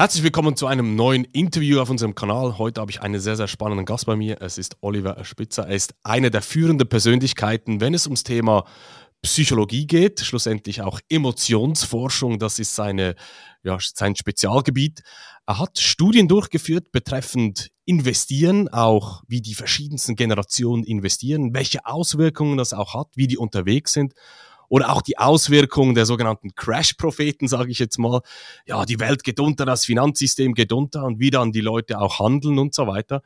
Herzlich willkommen zu einem neuen Interview auf unserem Kanal. Heute habe ich einen sehr, sehr spannenden Gast bei mir. Es ist Oliver Spitzer. Er ist eine der führenden Persönlichkeiten, wenn es ums Thema Psychologie geht, schlussendlich auch Emotionsforschung, das ist seine, ja, sein Spezialgebiet. Er hat Studien durchgeführt betreffend Investieren, auch wie die verschiedensten Generationen investieren, welche Auswirkungen das auch hat, wie die unterwegs sind oder auch die Auswirkungen der sogenannten Crash-Propheten, sage ich jetzt mal. Ja, die Welt geht unter, das Finanzsystem geht unter und wie dann die Leute auch handeln und so weiter.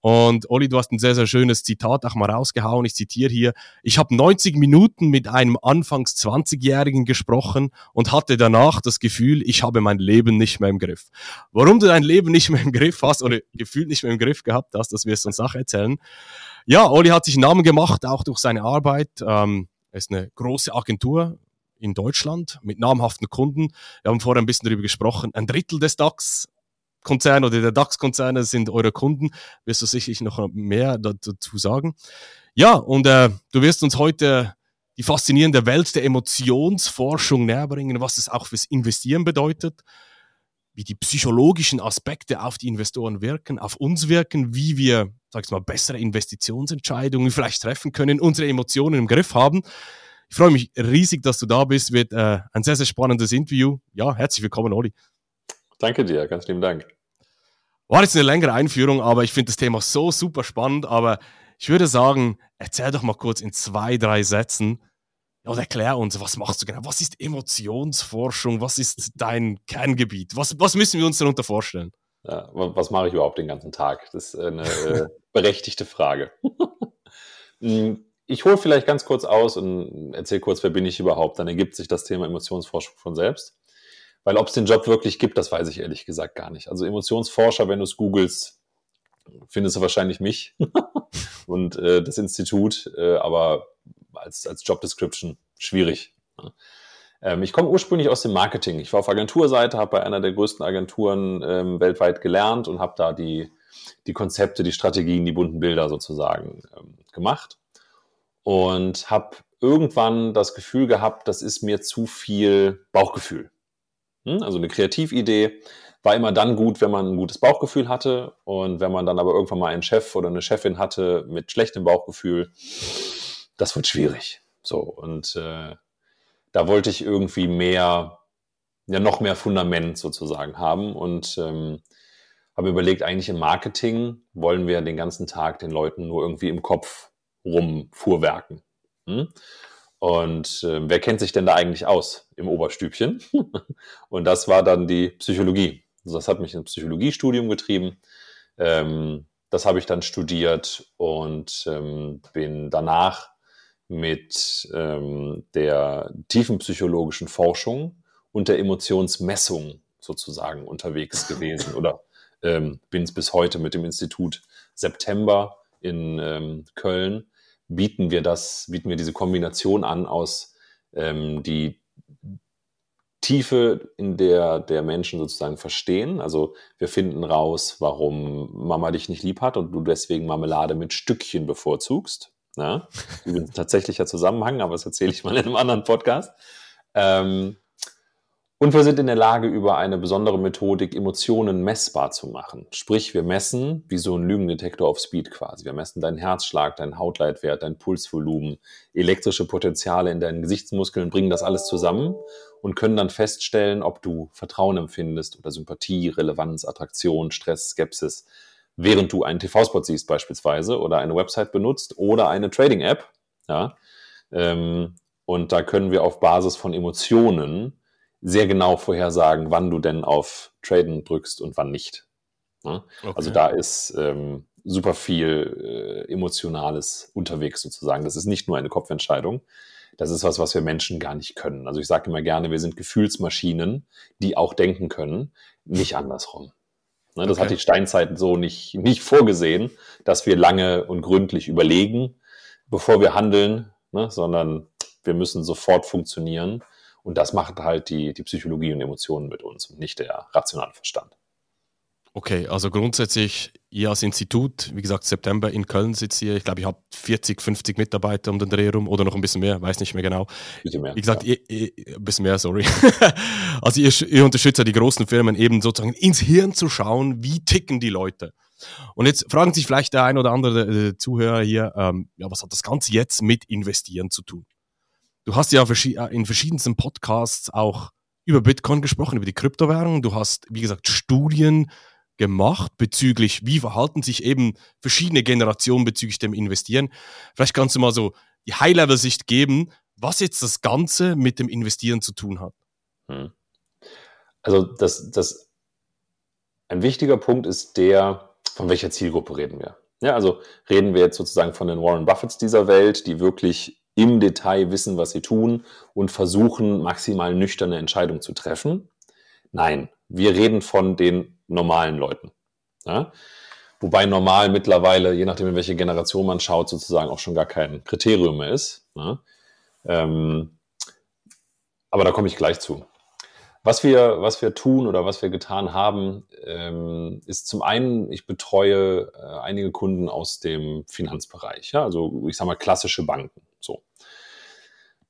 Und Olli, du hast ein sehr, sehr schönes Zitat auch mal rausgehauen. Ich zitiere hier. Ich habe 90 Minuten mit einem anfangs 20-Jährigen gesprochen und hatte danach das Gefühl, ich habe mein Leben nicht mehr im Griff. Warum du dein Leben nicht mehr im Griff hast oder gefühlt nicht mehr im Griff gehabt hast, das wirst du uns nachher erzählen. Ja, Olli hat sich einen Namen gemacht, auch durch seine Arbeit. Ähm, er ist eine große Agentur in Deutschland mit namhaften Kunden. Wir haben vorher ein bisschen darüber gesprochen. Ein Drittel des DAX Konzern oder der DAX-Konzerne sind eure Kunden. Wirst du sicherlich noch mehr dazu sagen. Ja, und äh, du wirst uns heute die faszinierende Welt der Emotionsforschung näherbringen, was es auch fürs Investieren bedeutet, wie die psychologischen Aspekte auf die Investoren wirken, auf uns wirken, wie wir, sag ich mal, bessere Investitionsentscheidungen vielleicht treffen können, unsere Emotionen im Griff haben. Ich freue mich riesig, dass du da bist. Wird äh, ein sehr, sehr spannendes Interview. Ja, herzlich willkommen, Olli. Danke dir, ganz lieben Dank. War jetzt eine längere Einführung, aber ich finde das Thema so super spannend. Aber ich würde sagen, erzähl doch mal kurz in zwei, drei Sätzen und erklär uns, was machst du genau? Was ist Emotionsforschung? Was ist dein Kerngebiet? Was, was müssen wir uns darunter vorstellen? Ja, was mache ich überhaupt den ganzen Tag? Das ist eine berechtigte Frage. Hm, ich hole vielleicht ganz kurz aus und erzähle kurz, wer bin ich überhaupt. Dann ergibt sich das Thema Emotionsforschung von selbst. Weil ob es den Job wirklich gibt, das weiß ich ehrlich gesagt gar nicht. Also Emotionsforscher, wenn du es googelst, findest du wahrscheinlich mich und äh, das Institut, äh, aber als, als Job Description schwierig. Ne? Ähm, ich komme ursprünglich aus dem Marketing. Ich war auf Agenturseite, habe bei einer der größten Agenturen ähm, weltweit gelernt und habe da die, die Konzepte, die Strategien, die bunten Bilder sozusagen ähm, gemacht. Und habe irgendwann das Gefühl gehabt, das ist mir zu viel Bauchgefühl. Hm? Also eine Kreatividee war immer dann gut, wenn man ein gutes Bauchgefühl hatte und wenn man dann aber irgendwann mal einen Chef oder eine Chefin hatte mit schlechtem Bauchgefühl, das wird schwierig. So und äh, da wollte ich irgendwie mehr, ja noch mehr Fundament sozusagen haben und ähm, habe überlegt, eigentlich im Marketing wollen wir den ganzen Tag den Leuten nur irgendwie im Kopf rumfuhrwerken. Hm? Und äh, wer kennt sich denn da eigentlich aus im Oberstübchen? und das war dann die Psychologie. Also das hat mich ins Psychologiestudium getrieben. Ähm, das habe ich dann studiert und ähm, bin danach mit ähm, der tiefenpsychologischen Forschung und der Emotionsmessung sozusagen unterwegs gewesen oder ähm, bin es bis heute mit dem Institut September in ähm, Köln bieten wir das, bieten wir diese Kombination an aus ähm, die Tiefe, in der der Menschen sozusagen verstehen. Also wir finden raus, warum Mama dich nicht lieb hat und du deswegen Marmelade mit Stückchen bevorzugst. Ja? Übrigens tatsächlicher Zusammenhang, aber das erzähle ich mal in einem anderen Podcast. Ähm, und wir sind in der Lage, über eine besondere Methodik Emotionen messbar zu machen. Sprich, wir messen wie so ein Lügendetektor auf Speed quasi. Wir messen deinen Herzschlag, deinen Hautleitwert, dein Pulsvolumen, elektrische Potenziale in deinen Gesichtsmuskeln, bringen das alles zusammen und können dann feststellen, ob du Vertrauen empfindest oder Sympathie, Relevanz, Attraktion, Stress, Skepsis, während du einen TV-Spot siehst beispielsweise oder eine Website benutzt oder eine Trading-App. Ja, ähm, und da können wir auf Basis von Emotionen sehr genau vorhersagen, wann du denn auf Traden drückst und wann nicht. Ja? Okay. Also da ist ähm, super viel äh, Emotionales unterwegs sozusagen. Das ist nicht nur eine Kopfentscheidung. Das ist was, was wir Menschen gar nicht können. Also ich sage immer gerne, wir sind Gefühlsmaschinen, die auch denken können, nicht andersrum. Ne, das okay. hat die Steinzeit so nicht, nicht vorgesehen, dass wir lange und gründlich überlegen, bevor wir handeln, ne, sondern wir müssen sofort funktionieren und das macht halt die, die Psychologie und Emotionen mit uns und nicht der rationale Verstand. Okay, also grundsätzlich ihr als Institut, wie gesagt, September in Köln sitzt ihr. Ich glaube, ihr habt 40, 50 Mitarbeiter um den Dreh rum oder noch ein bisschen mehr, weiß nicht mehr genau. Bisschen mehr. Wie gesagt, ja. ihr, ihr, ein bisschen mehr, sorry. also ihr, ihr unterstützt ja die großen Firmen eben sozusagen ins Hirn zu schauen, wie ticken die Leute. Und jetzt fragen sich vielleicht der ein oder andere äh, Zuhörer hier, ähm, ja, was hat das Ganze jetzt mit Investieren zu tun? Du hast ja äh, in verschiedensten Podcasts auch über Bitcoin gesprochen, über die Kryptowährung. Du hast, wie gesagt, Studien gemacht bezüglich, wie verhalten sich eben verschiedene Generationen bezüglich dem Investieren. Vielleicht kannst du mal so die High-Level-Sicht geben, was jetzt das Ganze mit dem Investieren zu tun hat. Hm. Also das, das, ein wichtiger Punkt ist der, von welcher Zielgruppe reden wir? Ja, also reden wir jetzt sozusagen von den Warren Buffetts dieser Welt, die wirklich im Detail wissen, was sie tun und versuchen, maximal nüchterne Entscheidungen zu treffen. Nein, wir reden von den normalen Leuten. Ja? Wobei normal mittlerweile, je nachdem, in welche Generation man schaut, sozusagen auch schon gar kein Kriterium mehr ist. Ja? Ähm, aber da komme ich gleich zu. Was wir, was wir tun oder was wir getan haben, ähm, ist zum einen, ich betreue äh, einige Kunden aus dem Finanzbereich, ja, also ich sage mal klassische Banken.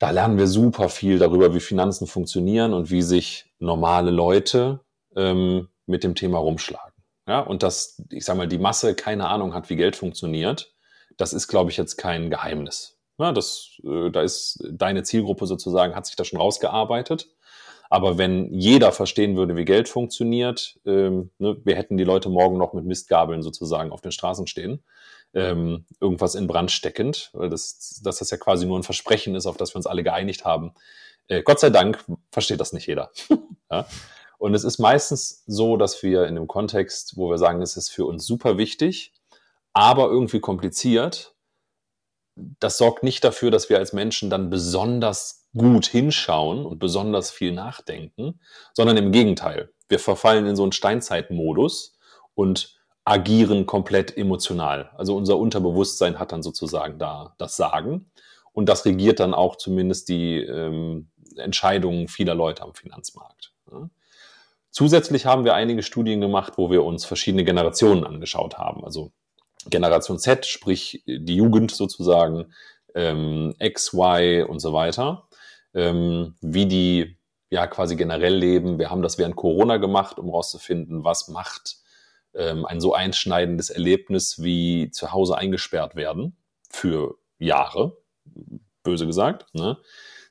Da lernen wir super viel darüber, wie Finanzen funktionieren und wie sich normale Leute ähm, mit dem Thema rumschlagen. Ja, und dass, ich sage mal, die Masse keine Ahnung hat, wie Geld funktioniert, das ist, glaube ich, jetzt kein Geheimnis. Ja, das, äh, da ist deine Zielgruppe sozusagen, hat sich da schon rausgearbeitet. Aber wenn jeder verstehen würde, wie Geld funktioniert, ähm, ne, wir hätten die Leute morgen noch mit Mistgabeln sozusagen auf den Straßen stehen, ähm, irgendwas in Brand steckend, weil das, dass das ja quasi nur ein Versprechen ist, auf das wir uns alle geeinigt haben. Äh, Gott sei Dank versteht das nicht jeder. ja? Und es ist meistens so, dass wir in dem Kontext, wo wir sagen, es ist für uns super wichtig, aber irgendwie kompliziert, das sorgt nicht dafür, dass wir als Menschen dann besonders gut hinschauen und besonders viel nachdenken, sondern im Gegenteil. Wir verfallen in so einen Steinzeitmodus und agieren komplett emotional. Also unser Unterbewusstsein hat dann sozusagen da das Sagen und das regiert dann auch zumindest die ähm, Entscheidungen vieler Leute am Finanzmarkt. Zusätzlich haben wir einige Studien gemacht, wo wir uns verschiedene Generationen angeschaut haben. Also Generation Z, sprich die Jugend sozusagen, ähm, X, Y und so weiter ähm, wie die ja quasi generell leben. Wir haben das während Corona gemacht, um herauszufinden, was macht ähm, ein so einschneidendes Erlebnis wie zu Hause eingesperrt werden für Jahre, böse gesagt, ne?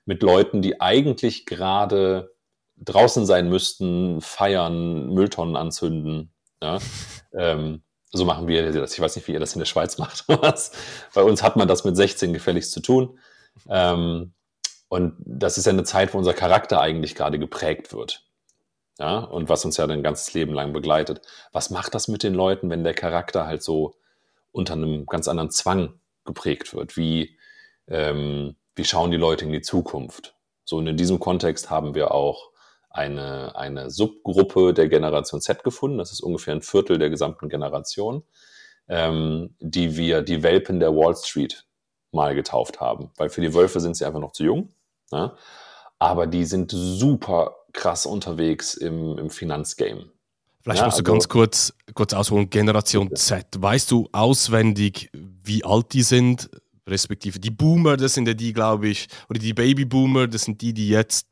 mit Leuten, die eigentlich gerade draußen sein müssten, feiern, Mülltonnen anzünden. Ja? ähm, so machen wir das. Ich weiß nicht, wie ihr das in der Schweiz macht. Bei uns hat man das mit 16 gefälligst zu tun. Ähm, und das ist ja eine Zeit, wo unser Charakter eigentlich gerade geprägt wird. Ja, und was uns ja ein ganzes Leben lang begleitet. Was macht das mit den Leuten, wenn der Charakter halt so unter einem ganz anderen Zwang geprägt wird? Wie, ähm, wie schauen die Leute in die Zukunft? So, und in diesem Kontext haben wir auch eine, eine Subgruppe der Generation Z gefunden. Das ist ungefähr ein Viertel der gesamten Generation, ähm, die wir die Welpen der Wall Street mal getauft haben. Weil für die Wölfe sind sie einfach noch zu jung. Ne? Aber die sind super krass unterwegs im, im Finanzgame. Vielleicht ja, musst du also, ganz kurz, kurz ausholen, Generation okay. Z. Weißt du auswendig, wie alt die sind? Respektive die Boomer, das sind ja die, glaube ich, oder die Babyboomer, das sind die, die jetzt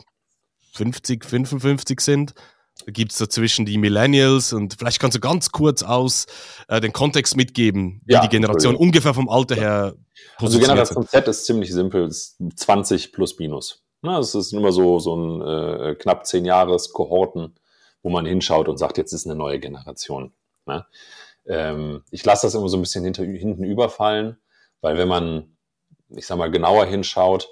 50, 55 sind. Da gibt es dazwischen die Millennials und vielleicht kannst du ganz kurz aus äh, den Kontext mitgeben, wie ja, die Generation ungefähr vom Alter her Also Generation Z ist ziemlich simpel, ist 20 plus minus. Na, es ist immer so, so ein äh, knapp 10 Jahres Kohorten, wo man hinschaut und sagt, jetzt ist eine neue Generation. Ne? Ähm, ich lasse das immer so ein bisschen hinter, hinten überfallen, weil wenn man, ich sag mal, genauer hinschaut,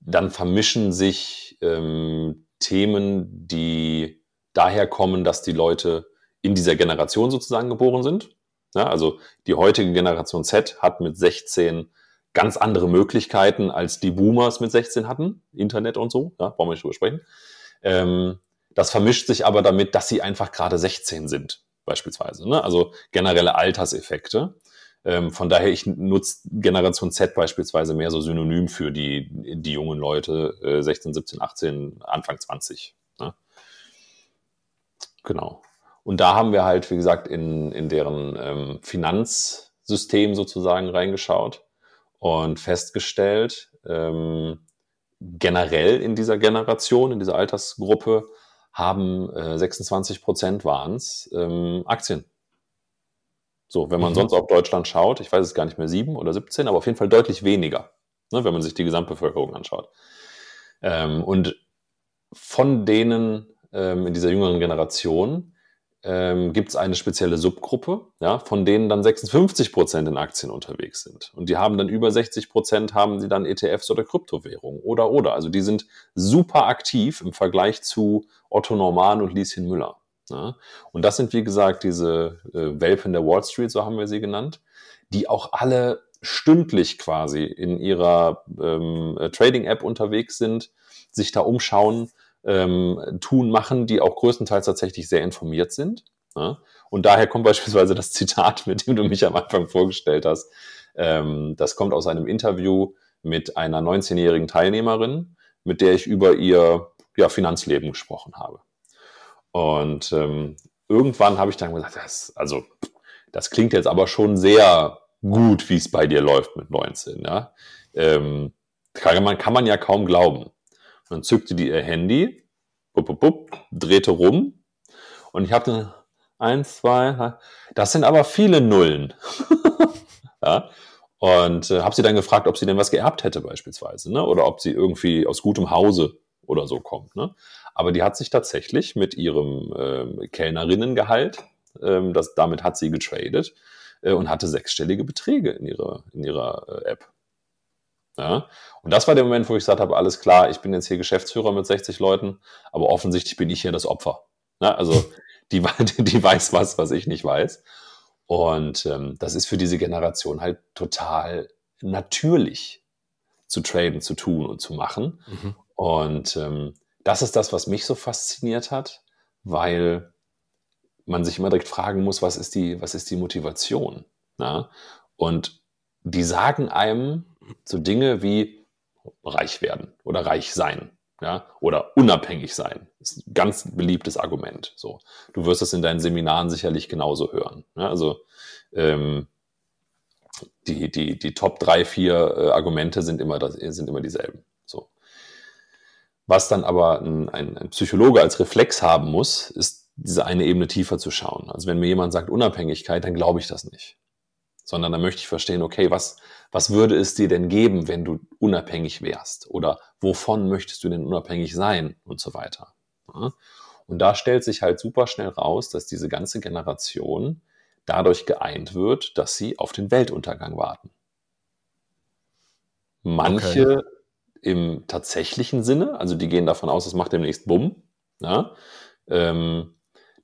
dann vermischen sich ähm, Themen, die daher kommen, dass die Leute in dieser Generation sozusagen geboren sind. Ja, also die heutige Generation Z hat mit 16 ganz andere Möglichkeiten, als die Boomers mit 16 hatten, Internet und so, ja, brauchen wir nicht drüber sprechen. Ähm, das vermischt sich aber damit, dass sie einfach gerade 16 sind, beispielsweise. Ne? Also generelle Alterseffekte. Ähm, von daher, ich nutze Generation Z beispielsweise mehr so synonym für die, die jungen Leute, äh, 16, 17, 18, Anfang 20. Genau. Und da haben wir halt, wie gesagt, in, in deren ähm, Finanzsystem sozusagen reingeschaut und festgestellt, ähm, generell in dieser Generation, in dieser Altersgruppe, haben äh, 26 Prozent waren es ähm, Aktien. So, wenn man mhm. sonst auf Deutschland schaut, ich weiß es gar nicht mehr, sieben oder 17, aber auf jeden Fall deutlich weniger, ne, wenn man sich die Gesamtbevölkerung anschaut. Ähm, und von denen ähm, in dieser jüngeren Generation ähm, gibt es eine spezielle Subgruppe, ja, von denen dann 56 Prozent in Aktien unterwegs sind. Und die haben dann über 60 Prozent haben sie dann ETFs oder Kryptowährungen oder oder. Also die sind super aktiv im Vergleich zu Otto Norman und Lieschen Müller. Ja. Und das sind, wie gesagt, diese äh, Welpen der Wall Street, so haben wir sie genannt, die auch alle stündlich quasi in ihrer ähm, äh, Trading-App unterwegs sind, sich da umschauen, ähm, tun, machen, die auch größtenteils tatsächlich sehr informiert sind. Ja? Und daher kommt beispielsweise das Zitat, mit dem du mich am Anfang vorgestellt hast. Ähm, das kommt aus einem Interview mit einer 19-jährigen Teilnehmerin, mit der ich über ihr ja, Finanzleben gesprochen habe. Und ähm, irgendwann habe ich dann gesagt, das, also das klingt jetzt aber schon sehr gut, wie es bei dir läuft mit 19. Ja? Ähm, kann, man, kann man ja kaum glauben. Dann zückte die ihr Handy, bup, bup, bup, drehte rum und ich habe dann eins, zwei, das sind aber viele Nullen. ja? Und äh, habe sie dann gefragt, ob sie denn was geerbt hätte beispielsweise, ne? oder ob sie irgendwie aus gutem Hause oder so kommt. Ne? Aber die hat sich tatsächlich mit ihrem ähm, Kellnerinnengehalt, ähm, das, damit hat sie getradet äh, und hatte sechsstellige Beträge in ihrer, in ihrer äh, App. Ja? Und das war der Moment, wo ich gesagt habe, alles klar, ich bin jetzt hier Geschäftsführer mit 60 Leuten, aber offensichtlich bin ich hier das Opfer. Ja? Also die, die weiß was, was ich nicht weiß. Und ähm, das ist für diese Generation halt total natürlich zu traden, zu tun und zu machen. Mhm. Und ähm, das ist das, was mich so fasziniert hat, weil man sich immer direkt fragen muss, was ist die, was ist die Motivation? Ja? Und die sagen einem, so Dinge wie reich werden oder reich sein. Ja, oder unabhängig sein. Das ist ein ganz beliebtes Argument. So, du wirst es in deinen Seminaren sicherlich genauso hören. Ja, also ähm, die, die, die Top drei, vier äh, Argumente sind immer, das, sind immer dieselben. So. Was dann aber ein, ein, ein Psychologe als Reflex haben muss, ist diese eine Ebene tiefer zu schauen. Also wenn mir jemand sagt Unabhängigkeit, dann glaube ich das nicht sondern da möchte ich verstehen, okay, was, was würde es dir denn geben, wenn du unabhängig wärst? Oder wovon möchtest du denn unabhängig sein? Und so weiter. Und da stellt sich halt super schnell raus, dass diese ganze Generation dadurch geeint wird, dass sie auf den Weltuntergang warten. Manche okay. im tatsächlichen Sinne, also die gehen davon aus, es macht demnächst Bumm. Ja? Ähm,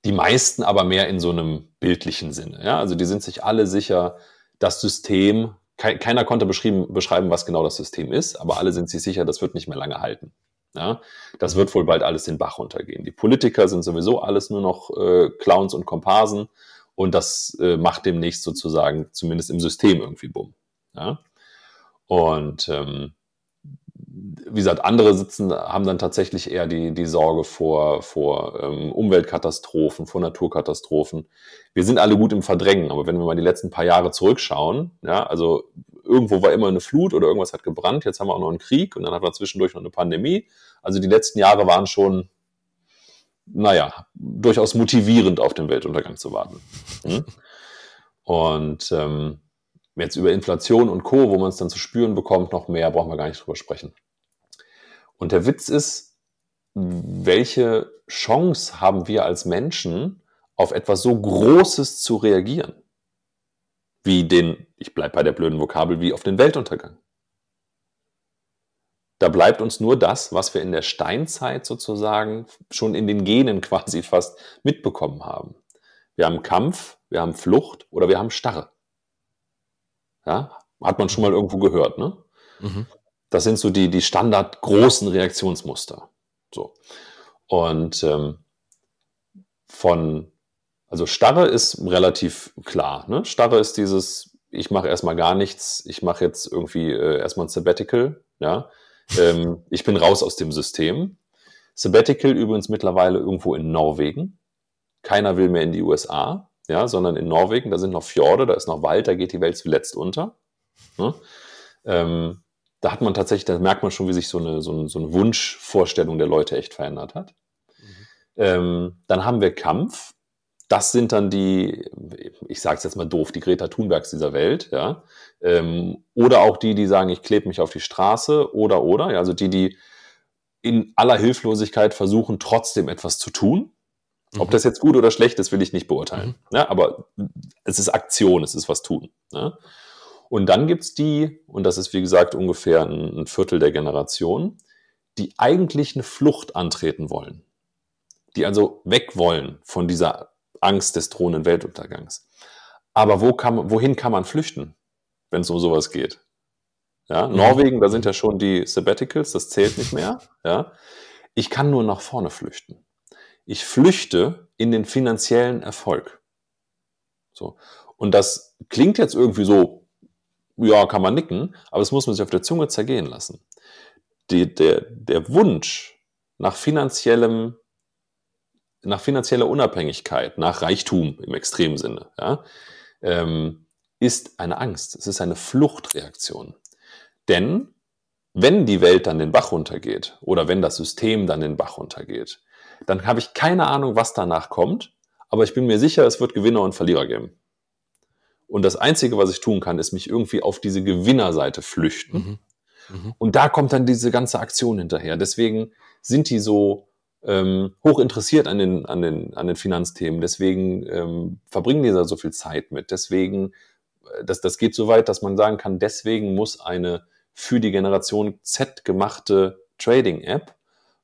die meisten aber mehr in so einem bildlichen Sinne. Ja? Also die sind sich alle sicher, das System, keiner konnte beschreiben, was genau das System ist, aber alle sind sich sicher, das wird nicht mehr lange halten. Ja, das wird wohl bald alles den Bach runtergehen. Die Politiker sind sowieso alles nur noch äh, Clowns und Komparsen und das äh, macht demnächst sozusagen zumindest im System irgendwie bumm. Ja? Und ähm, wie gesagt, andere sitzen, haben dann tatsächlich eher die, die Sorge vor, vor ähm, Umweltkatastrophen, vor Naturkatastrophen. Wir sind alle gut im Verdrängen, aber wenn wir mal die letzten paar Jahre zurückschauen, ja, also irgendwo war immer eine Flut oder irgendwas hat gebrannt, jetzt haben wir auch noch einen Krieg und dann haben wir zwischendurch noch eine Pandemie. Also die letzten Jahre waren schon, naja, durchaus motivierend auf den Weltuntergang zu warten. Hm? Und ähm, jetzt über Inflation und Co., wo man es dann zu spüren bekommt, noch mehr, brauchen wir gar nicht drüber sprechen. Und der Witz ist, welche Chance haben wir als Menschen, auf etwas so Großes zu reagieren? Wie den, ich bleibe bei der blöden Vokabel, wie auf den Weltuntergang. Da bleibt uns nur das, was wir in der Steinzeit sozusagen schon in den Genen quasi fast mitbekommen haben. Wir haben Kampf, wir haben Flucht oder wir haben Starre. Ja, hat man schon mal irgendwo gehört, ne? Mhm. Das sind so die, die Standard großen Reaktionsmuster. So. Und ähm, von, also Starre ist relativ klar. Ne? Starre ist dieses, ich mache erstmal gar nichts, ich mache jetzt irgendwie äh, erstmal ein Sabbatical, ja. ähm, ich bin raus aus dem System. Sabbatical übrigens mittlerweile irgendwo in Norwegen. keiner will mehr in die USA, ja, sondern in Norwegen, da sind noch Fjorde, da ist noch Wald, da geht die Welt zuletzt unter. Ne? Ähm, da hat man tatsächlich, da merkt man schon, wie sich so eine, so eine, so eine Wunschvorstellung der Leute echt verändert hat. Mhm. Ähm, dann haben wir Kampf. Das sind dann die, ich sage es jetzt mal doof, die Greta Thunbergs dieser Welt, ja. Ähm, oder auch die, die sagen, ich klebe mich auf die Straße, oder, oder, ja, also die, die in aller Hilflosigkeit versuchen, trotzdem etwas zu tun. Ob mhm. das jetzt gut oder schlecht ist, will ich nicht beurteilen. Mhm. Ja, aber es ist Aktion, es ist was tun. Ja. Und dann gibt es die, und das ist wie gesagt ungefähr ein, ein Viertel der Generation, die eigentlich eine Flucht antreten wollen. Die also weg wollen von dieser Angst des drohenden Weltuntergangs. Aber wo kann, wohin kann man flüchten, wenn es um sowas geht? Ja, mhm. Norwegen, da sind ja schon die Sabbaticals, das zählt nicht mehr. Ja, ich kann nur nach vorne flüchten. Ich flüchte in den finanziellen Erfolg. So. Und das klingt jetzt irgendwie so, ja, kann man nicken, aber das muss man sich auf der Zunge zergehen lassen. Die, der, der Wunsch nach finanziellem, nach finanzieller Unabhängigkeit, nach Reichtum im extremen Sinne, ja, ähm, ist eine Angst. Es ist eine Fluchtreaktion. Denn wenn die Welt dann den Bach runtergeht oder wenn das System dann den Bach runtergeht, dann habe ich keine Ahnung, was danach kommt, aber ich bin mir sicher, es wird Gewinner und Verlierer geben. Und das Einzige, was ich tun kann, ist mich irgendwie auf diese Gewinnerseite flüchten. Mhm. Mhm. Und da kommt dann diese ganze Aktion hinterher. Deswegen sind die so ähm, hoch interessiert an den, an, den, an den Finanzthemen. Deswegen ähm, verbringen die da so viel Zeit mit. Deswegen, äh, das, das geht so weit, dass man sagen kann, deswegen muss eine für die Generation Z gemachte Trading-App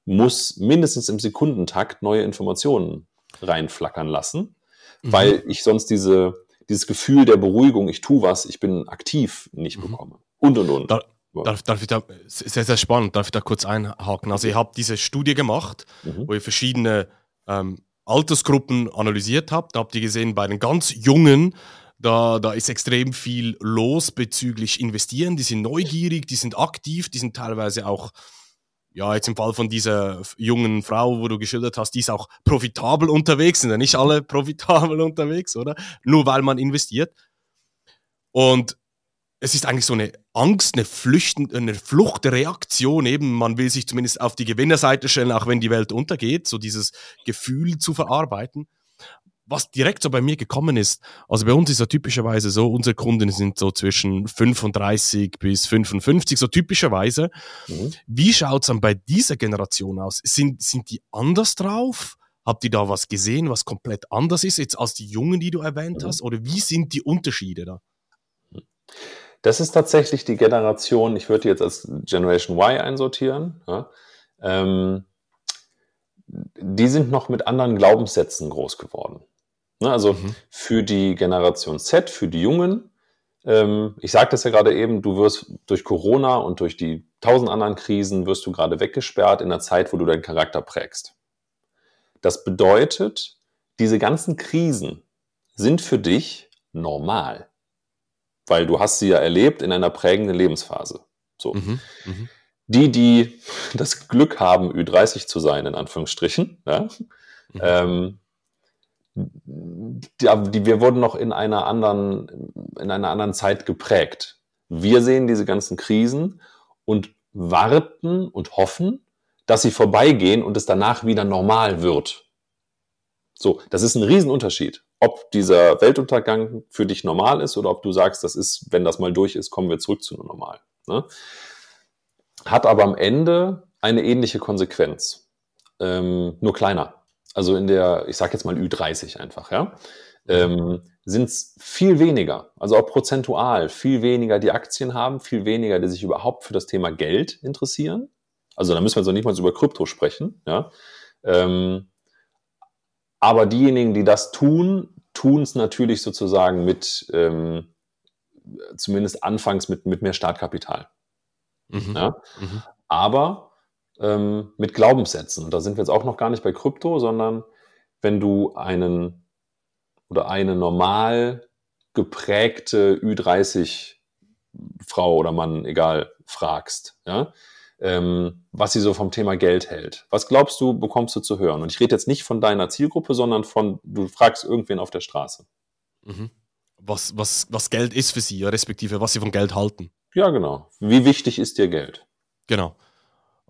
muss mindestens im Sekundentakt neue Informationen reinflackern lassen, mhm. weil ich sonst diese, dieses Gefühl der Beruhigung, ich tue was, ich bin aktiv, nicht mhm. bekomme. Und, und, und. Da, darf, darf ich da, sehr, sehr spannend, darf ich da kurz einhaken? Also, ihr habt diese Studie gemacht, mhm. wo ihr verschiedene ähm, Altersgruppen analysiert habt. Da habt ihr gesehen, bei den ganz Jungen, da, da ist extrem viel los bezüglich Investieren. Die sind neugierig, die sind aktiv, die sind teilweise auch ja, jetzt im Fall von dieser jungen Frau, wo du geschildert hast, die ist auch profitabel unterwegs, sind ja nicht alle profitabel unterwegs, oder? Nur weil man investiert. Und es ist eigentlich so eine Angst, eine, Flüchten, eine Fluchtreaktion eben. Man will sich zumindest auf die Gewinnerseite stellen, auch wenn die Welt untergeht, so dieses Gefühl zu verarbeiten was direkt so bei mir gekommen ist, also bei uns ist ja typischerweise so, unsere Kunden sind so zwischen 35 bis 55, so typischerweise. Mhm. Wie schaut es dann bei dieser Generation aus? Sind, sind die anders drauf? Habt ihr da was gesehen, was komplett anders ist, jetzt als die Jungen, die du erwähnt mhm. hast? Oder wie sind die Unterschiede da? Das ist tatsächlich die Generation, ich würde jetzt als Generation Y einsortieren. Ja? Ähm, die sind noch mit anderen Glaubenssätzen groß geworden. Ne, also mhm. für die Generation Z, für die Jungen, ähm, ich sagte es ja gerade eben, du wirst durch Corona und durch die tausend anderen Krisen wirst du gerade weggesperrt in der Zeit, wo du deinen Charakter prägst. Das bedeutet, diese ganzen Krisen sind für dich normal, weil du hast sie ja erlebt in einer prägenden Lebensphase. So. Mhm. Mhm. Die, die das Glück haben, Ü30 zu sein, in Anführungsstrichen, ja, mhm. ähm, die, wir wurden noch in einer anderen, in einer anderen Zeit geprägt. Wir sehen diese ganzen Krisen und warten und hoffen, dass sie vorbeigehen und es danach wieder normal wird. So, das ist ein Riesenunterschied. Ob dieser Weltuntergang für dich normal ist oder ob du sagst, das ist, wenn das mal durch ist, kommen wir zurück zu normal. Ne? Hat aber am Ende eine ähnliche Konsequenz. Ähm, nur kleiner also in der, ich sage jetzt mal Ü30 einfach, ja, ähm, sind es viel weniger, also auch prozentual viel weniger, die Aktien haben, viel weniger, die sich überhaupt für das Thema Geld interessieren. Also da müssen wir so nicht mal über Krypto sprechen, ja. Ähm, aber diejenigen, die das tun, tun es natürlich sozusagen mit, ähm, zumindest anfangs mit, mit mehr Startkapital. Mhm. Ja? Mhm. Aber ähm, mit Glaubenssätzen. Und da sind wir jetzt auch noch gar nicht bei Krypto, sondern wenn du einen oder eine normal geprägte Ü30 Frau oder Mann, egal, fragst, ja, ähm, was sie so vom Thema Geld hält. Was glaubst du, bekommst du zu hören? Und ich rede jetzt nicht von deiner Zielgruppe, sondern von, du fragst irgendwen auf der Straße. Mhm. Was, was, was Geld ist für sie, respektive was sie von Geld halten. Ja, genau. Wie wichtig ist dir Geld? Genau.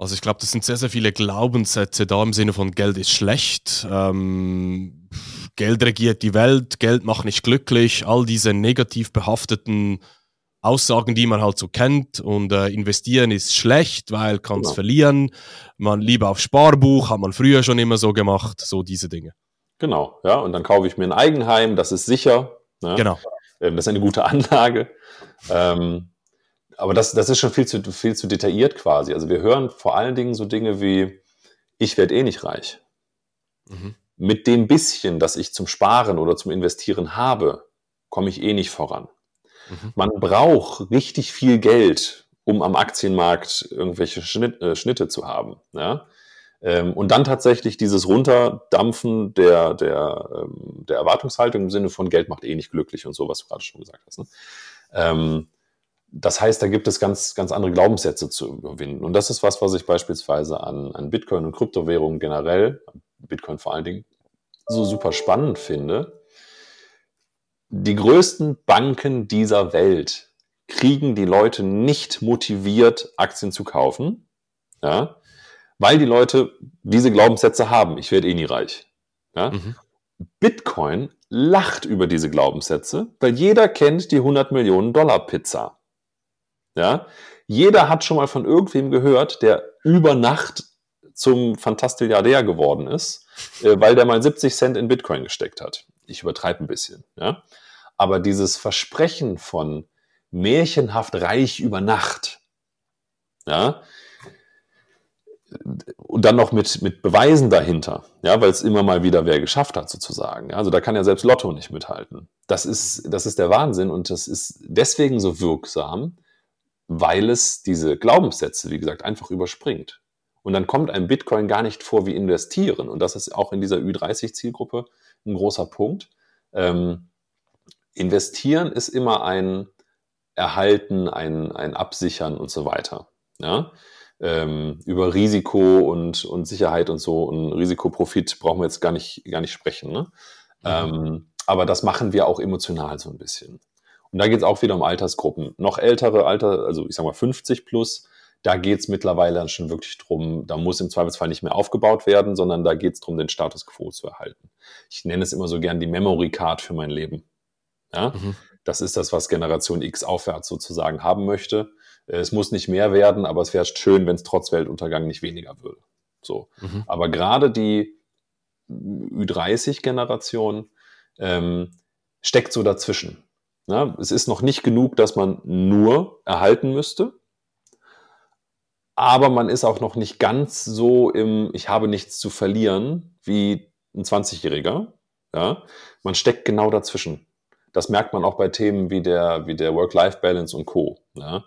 Also ich glaube, das sind sehr, sehr viele Glaubenssätze da im Sinne von Geld ist schlecht, ähm, Geld regiert die Welt, Geld macht nicht glücklich, all diese negativ behafteten Aussagen, die man halt so kennt. Und äh, investieren ist schlecht, weil kann es genau. verlieren. Man lieber auf Sparbuch, hat man früher schon immer so gemacht, so diese Dinge. Genau, ja. Und dann kaufe ich mir ein Eigenheim, das ist sicher. Ne? Genau. Ähm, das ist eine gute Anlage. Ähm, aber das, das ist schon viel zu, viel zu detailliert quasi. Also wir hören vor allen Dingen so Dinge wie, ich werde eh nicht reich. Mhm. Mit dem bisschen, das ich zum Sparen oder zum Investieren habe, komme ich eh nicht voran. Mhm. Man braucht richtig viel Geld, um am Aktienmarkt irgendwelche Schnitt, äh, Schnitte zu haben. Ja? Ähm, und dann tatsächlich dieses Runterdampfen der, der, ähm, der Erwartungshaltung im Sinne von Geld macht eh nicht glücklich und so, was du gerade schon gesagt hast. Ne? Ähm, das heißt, da gibt es ganz, ganz andere Glaubenssätze zu überwinden. Und das ist was, was ich beispielsweise an, an Bitcoin und Kryptowährungen generell, Bitcoin vor allen Dingen, so super spannend finde. Die größten Banken dieser Welt kriegen die Leute nicht motiviert, Aktien zu kaufen, ja, weil die Leute diese Glaubenssätze haben. Ich werde eh nie reich. Ja. Mhm. Bitcoin lacht über diese Glaubenssätze, weil jeder kennt die 100 Millionen Dollar Pizza. Ja, jeder hat schon mal von irgendwem gehört, der über Nacht zum Fantastilliardär geworden ist, äh, weil der mal 70 Cent in Bitcoin gesteckt hat. Ich übertreibe ein bisschen. Ja? Aber dieses Versprechen von märchenhaft reich über Nacht, ja, und dann noch mit, mit Beweisen dahinter, ja, weil es immer mal wieder wer geschafft hat, sozusagen. Ja, also da kann ja selbst Lotto nicht mithalten. Das ist, das ist der Wahnsinn und das ist deswegen so wirksam, weil es diese Glaubenssätze, wie gesagt, einfach überspringt. Und dann kommt ein Bitcoin gar nicht vor wie investieren. Und das ist auch in dieser Ü30-Zielgruppe ein großer Punkt. Ähm, investieren ist immer ein Erhalten, ein, ein Absichern und so weiter. Ja? Ähm, über Risiko und, und Sicherheit und so und Risikoprofit brauchen wir jetzt gar nicht, gar nicht sprechen. Ne? Mhm. Ähm, aber das machen wir auch emotional so ein bisschen. Und da geht es auch wieder um Altersgruppen. Noch ältere Alter, also ich sag mal 50 plus, da geht es mittlerweile schon wirklich drum, da muss im Zweifelsfall nicht mehr aufgebaut werden, sondern da geht es darum, den Status quo zu erhalten. Ich nenne es immer so gern die Memory Card für mein Leben. Ja? Mhm. Das ist das, was Generation X aufwärts sozusagen haben möchte. Es muss nicht mehr werden, aber es wäre schön, wenn es trotz Weltuntergang nicht weniger würde. So. Mhm. Aber gerade die Ü30-Generation ähm, steckt so dazwischen. Ja, es ist noch nicht genug, dass man nur erhalten müsste, aber man ist auch noch nicht ganz so im Ich habe nichts zu verlieren wie ein 20-Jähriger. Ja, man steckt genau dazwischen. Das merkt man auch bei Themen wie der, wie der Work-Life-Balance und Co. Ja.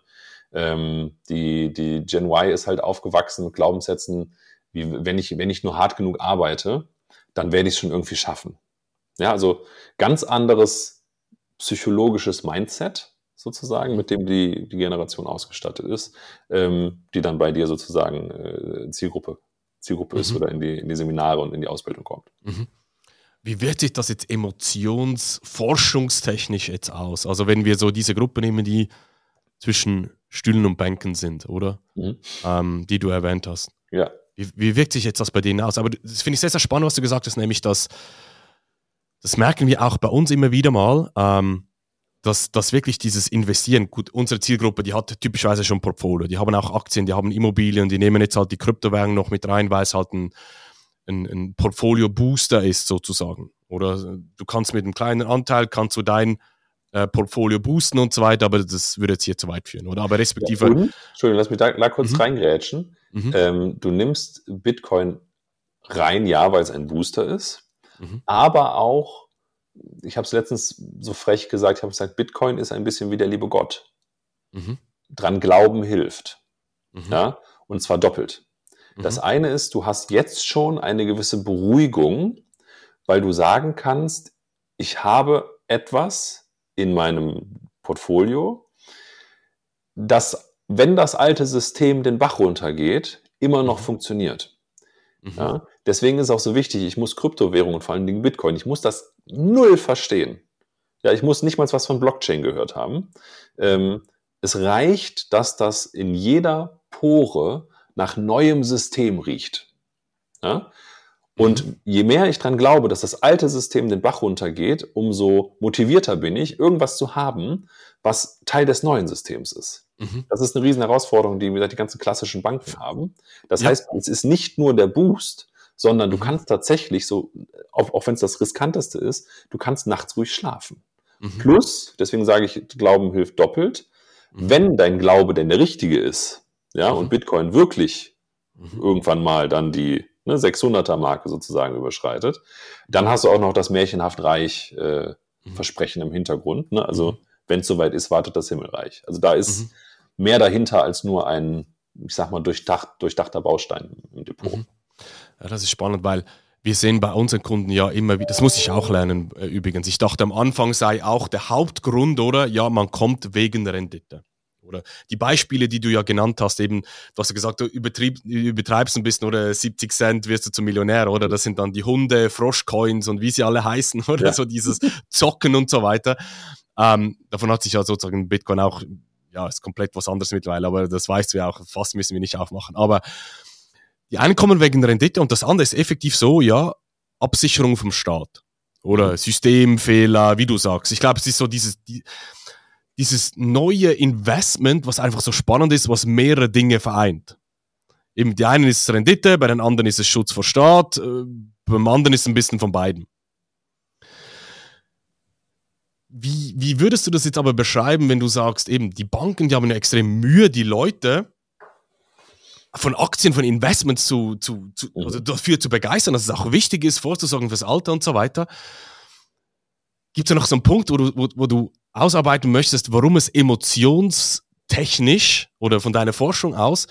Ähm, die, die Gen Y ist halt aufgewachsen mit Glaubenssätzen, wie wenn ich, wenn ich nur hart genug arbeite, dann werde ich es schon irgendwie schaffen. Ja, also ganz anderes psychologisches Mindset sozusagen, mit dem die, die Generation ausgestattet ist, ähm, die dann bei dir sozusagen äh, Zielgruppe, Zielgruppe mhm. ist oder in die, in die Seminare und in die Ausbildung kommt. Mhm. Wie wirkt sich das jetzt emotionsforschungstechnisch jetzt aus? Also wenn wir so diese Gruppe nehmen, die zwischen Stühlen und Bänken sind, oder? Mhm. Ähm, die du erwähnt hast. Ja. Wie, wie, wirkt sich jetzt das bei denen aus? Aber das finde ich sehr, sehr spannend, was du gesagt hast, nämlich dass das merken wir auch bei uns immer wieder mal, ähm, dass, dass wirklich dieses Investieren, gut, unsere Zielgruppe, die hat typischerweise schon Portfolio, die haben auch Aktien, die haben Immobilien, die nehmen jetzt halt die Kryptowährung noch mit rein, weil es halt ein, ein, ein Portfolio-Booster ist sozusagen. Oder du kannst mit einem kleinen Anteil, kannst du dein äh, Portfolio boosten und so weiter, aber das würde jetzt hier zu weit führen, oder? Aber respektive... Ja, und, Entschuldigung, lass mich da, da kurz mhm. reingrätschen. Mhm. Ähm, du nimmst Bitcoin rein, ja, weil es ein Booster ist. Mhm. Aber auch, ich habe es letztens so frech gesagt, ich habe gesagt, Bitcoin ist ein bisschen wie der liebe Gott. Mhm. Dran glauben hilft. Mhm. Ja? Und zwar doppelt. Das mhm. eine ist, du hast jetzt schon eine gewisse Beruhigung, weil du sagen kannst, ich habe etwas in meinem Portfolio, das wenn das alte System den Bach runtergeht, immer noch mhm. funktioniert. Mhm. Ja? Deswegen ist es auch so wichtig, ich muss Kryptowährungen, vor allen Dingen Bitcoin, ich muss das null verstehen. Ja, ich muss nicht mal was von Blockchain gehört haben. Ähm, es reicht, dass das in jeder Pore nach neuem System riecht. Ja? Und mhm. je mehr ich dran glaube, dass das alte System den Bach runtergeht, umso motivierter bin ich, irgendwas zu haben, was Teil des neuen Systems ist. Mhm. Das ist eine riesen Herausforderung, die die ganzen klassischen Banken haben. Das ja. heißt, es ist nicht nur der Boost, sondern du mhm. kannst tatsächlich so, auch, auch wenn es das riskanteste ist, du kannst nachts ruhig schlafen. Mhm. Plus, deswegen sage ich, Glauben hilft doppelt. Mhm. Wenn dein Glaube denn der richtige ist, ja, und mhm. Bitcoin wirklich mhm. irgendwann mal dann die ne, 600er Marke sozusagen überschreitet, dann hast du auch noch das märchenhaft Reich äh, Versprechen im Hintergrund. Ne? Also wenn es soweit ist, wartet das Himmelreich. Also da ist mehr dahinter als nur ein, ich sag mal, durchdacht, durchdachter Baustein im Depot. Ja, das ist spannend, weil wir sehen bei unseren Kunden ja immer wieder, das muss ich auch lernen äh, übrigens. Ich dachte am Anfang sei auch der Hauptgrund, oder? Ja, man kommt wegen Rendite. Oder die Beispiele, die du ja genannt hast, eben, du hast ja gesagt, du übertreibst ein bisschen oder 70 Cent wirst du zum Millionär, oder? Das sind dann die Hunde, Froschcoins und wie sie alle heißen, oder? Ja. So dieses Zocken und so weiter. Ähm, davon hat sich ja sozusagen Bitcoin auch, ja, ist komplett was anderes mittlerweile, aber das weißt du ja auch, fast müssen wir nicht aufmachen. Aber die einen kommen wegen der Rendite und das andere ist effektiv so, ja, Absicherung vom Staat. Oder mhm. Systemfehler, wie du sagst. Ich glaube, es ist so dieses, die, dieses neue Investment, was einfach so spannend ist, was mehrere Dinge vereint. Eben, die einen ist es Rendite, bei den anderen ist es Schutz vor Staat, äh, beim anderen ist es ein bisschen von beiden. Wie, wie würdest du das jetzt aber beschreiben, wenn du sagst, eben, die Banken, die haben ja extrem Mühe, die Leute von Aktien, von Investments zu, zu, zu mhm. also dafür zu begeistern, dass es auch wichtig ist, vorzusorgen fürs Alter und so weiter. Gibt es noch so einen Punkt, wo du, wo, wo du ausarbeiten möchtest, warum es emotionstechnisch oder von deiner Forschung aus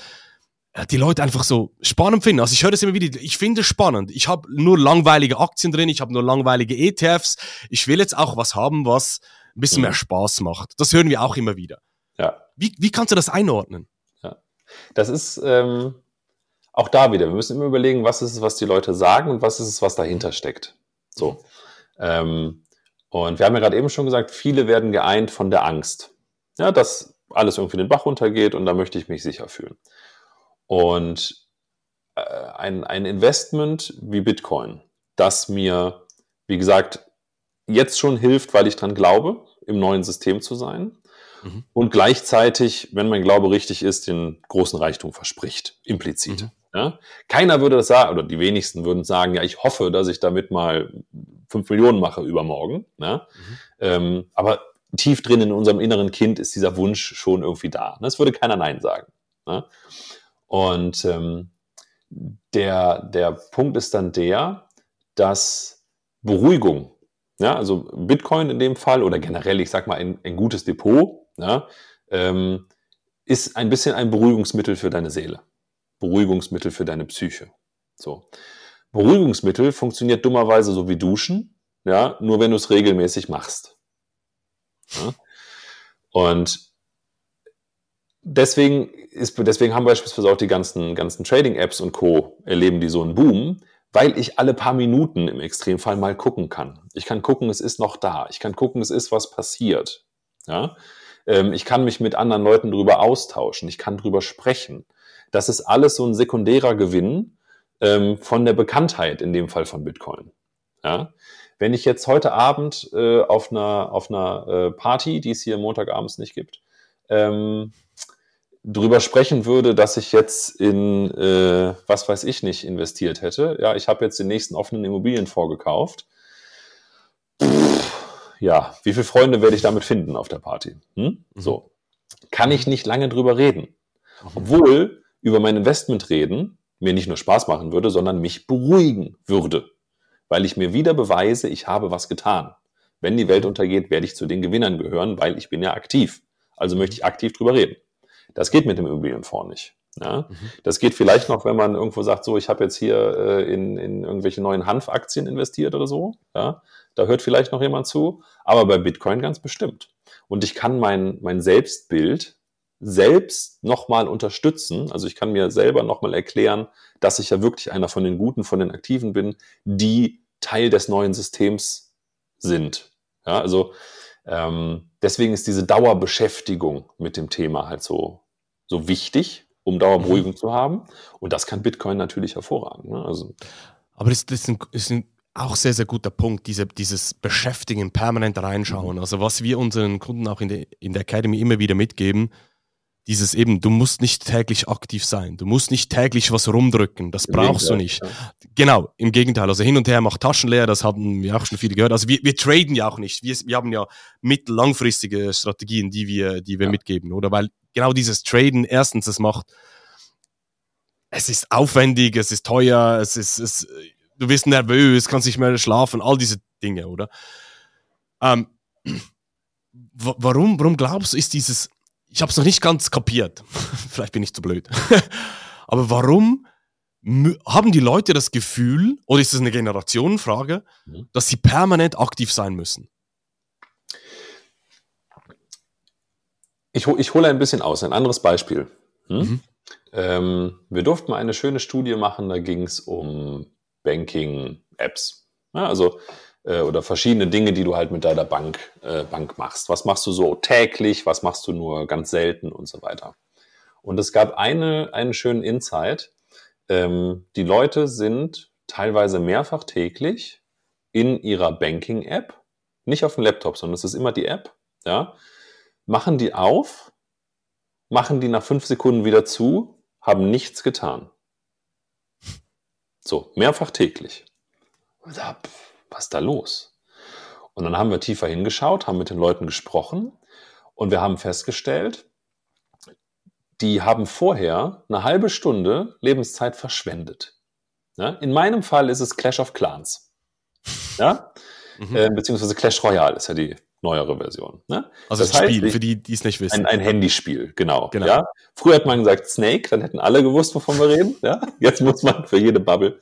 äh, die Leute einfach so spannend finden. Also ich höre das immer wieder, ich finde es spannend. Ich habe nur langweilige Aktien drin, ich habe nur langweilige ETFs. Ich will jetzt auch was haben, was ein bisschen mhm. mehr Spaß macht. Das hören wir auch immer wieder. Ja. Wie, wie kannst du das einordnen? Das ist ähm, auch da wieder. Wir müssen immer überlegen, was ist es, was die Leute sagen und was ist es, was dahinter steckt. So. Ähm, und wir haben ja gerade eben schon gesagt, viele werden geeint von der Angst. Ja, dass alles irgendwie den Bach runtergeht und da möchte ich mich sicher fühlen. Und äh, ein, ein Investment wie Bitcoin, das mir, wie gesagt, jetzt schon hilft, weil ich dran glaube, im neuen System zu sein, mhm. und gleichzeitig, wenn mein Glaube richtig ist, den großen Reichtum verspricht, implizit. Mhm. Ja? Keiner würde das sagen, oder die wenigsten würden sagen, ja, ich hoffe, dass ich damit mal fünf Millionen mache übermorgen. Ja? Mhm. Ähm, aber tief drin in unserem inneren Kind ist dieser Wunsch schon irgendwie da. Das würde keiner Nein sagen. Ja? Und ähm, der, der Punkt ist dann der, dass Beruhigung, ja, also Bitcoin in dem Fall oder generell, ich sag mal, ein, ein gutes Depot ja, ähm, ist ein bisschen ein Beruhigungsmittel für deine Seele. Beruhigungsmittel für deine Psyche. So. Beruhigungsmittel funktioniert dummerweise so wie Duschen, ja, nur wenn du es regelmäßig machst. Ja? Und deswegen, ist, deswegen haben beispielsweise auch die ganzen, ganzen Trading-Apps und Co. erleben die so einen Boom, weil ich alle paar Minuten im Extremfall mal gucken kann. Ich kann gucken, es ist noch da. Ich kann gucken, es ist was passiert. Ja? Ähm, ich kann mich mit anderen Leuten darüber austauschen, ich kann darüber sprechen. Das ist alles so ein sekundärer Gewinn ähm, von der Bekanntheit, in dem Fall von Bitcoin. Ja? Wenn ich jetzt heute Abend äh, auf einer, auf einer äh, Party, die es hier Montagabends nicht gibt, ähm, drüber sprechen würde, dass ich jetzt in, äh, was weiß ich nicht, investiert hätte. Ja, ich habe jetzt den nächsten offenen Immobilien vorgekauft ja, wie viele Freunde werde ich damit finden auf der Party? Hm? Mhm. So. Kann ich nicht lange drüber reden. Obwohl über mein Investment reden mir nicht nur Spaß machen würde, sondern mich beruhigen würde. Weil ich mir wieder beweise, ich habe was getan. Wenn die Welt untergeht, werde ich zu den Gewinnern gehören, weil ich bin ja aktiv. Also möchte ich aktiv drüber reden. Das geht mit dem Immobilienfonds nicht. Ja, mhm. Das geht vielleicht noch, wenn man irgendwo sagt, so, ich habe jetzt hier äh, in, in irgendwelche neuen Hanfaktien investiert oder so. Ja, da hört vielleicht noch jemand zu, aber bei Bitcoin ganz bestimmt. Und ich kann mein, mein Selbstbild selbst nochmal unterstützen. Also ich kann mir selber nochmal erklären, dass ich ja wirklich einer von den Guten, von den Aktiven bin, die Teil des neuen Systems sind. Ja, also ähm, deswegen ist diese Dauerbeschäftigung mit dem Thema halt so, so wichtig, um Dauerberuhigung mhm. zu haben. Und das kann Bitcoin natürlich hervorragend. Ne? Also, Aber das, das, ist ein, ist ein auch sehr, sehr guter Punkt, diese, dieses Beschäftigen, permanent reinschauen. Mhm. Also was wir unseren Kunden auch in, de, in der Academy immer wieder mitgeben, dieses eben, du musst nicht täglich aktiv sein, du musst nicht täglich was rumdrücken, das Im brauchst du nicht. Ja. Genau, im Gegenteil, also hin und her macht Taschen leer, das haben wir auch schon viele gehört. Also wir, wir traden ja auch nicht, wir, wir haben ja mittel-langfristige Strategien, die wir, die wir ja. mitgeben, oder? Weil genau dieses Traden, erstens, es macht, es ist aufwendig, es ist teuer, es ist, es, du wirst nervös, kannst nicht mehr schlafen, all diese Dinge, oder? Ähm, warum, warum glaubst du, ist dieses ich habe es noch nicht ganz kapiert. Vielleicht bin ich zu blöd. Aber warum haben die Leute das Gefühl, oder ist es eine Generationenfrage, mhm. dass sie permanent aktiv sein müssen? Ich, ich hole ein bisschen aus. Ein anderes Beispiel. Hm? Mhm. Ähm, wir durften mal eine schöne Studie machen, da ging es um Banking-Apps. Ja, also äh, oder verschiedene Dinge, die du halt mit deiner Bank, äh, Bank machst. Was machst du so täglich, was machst du nur ganz selten und so weiter. Und es gab eine, einen schönen Insight. Ähm, die Leute sind teilweise mehrfach täglich in ihrer Banking-App, nicht auf dem Laptop, sondern es ist immer die App, ja, machen die auf, machen die nach fünf Sekunden wieder zu, haben nichts getan. So, mehrfach täglich. Und da, pff, was ist da los? Und dann haben wir tiefer hingeschaut, haben mit den Leuten gesprochen und wir haben festgestellt, die haben vorher eine halbe Stunde Lebenszeit verschwendet. Ja? In meinem Fall ist es Clash of Clans. Ja? Mhm. Äh, beziehungsweise Clash Royale ist ja die neuere Version. Ne? Also das, das heißt, Spiel, für die, die es nicht wissen. Ein, ein Handyspiel, genau. genau. Ja? Früher hat man gesagt Snake, dann hätten alle gewusst, wovon wir reden. Ja? Jetzt muss man für jede Bubble.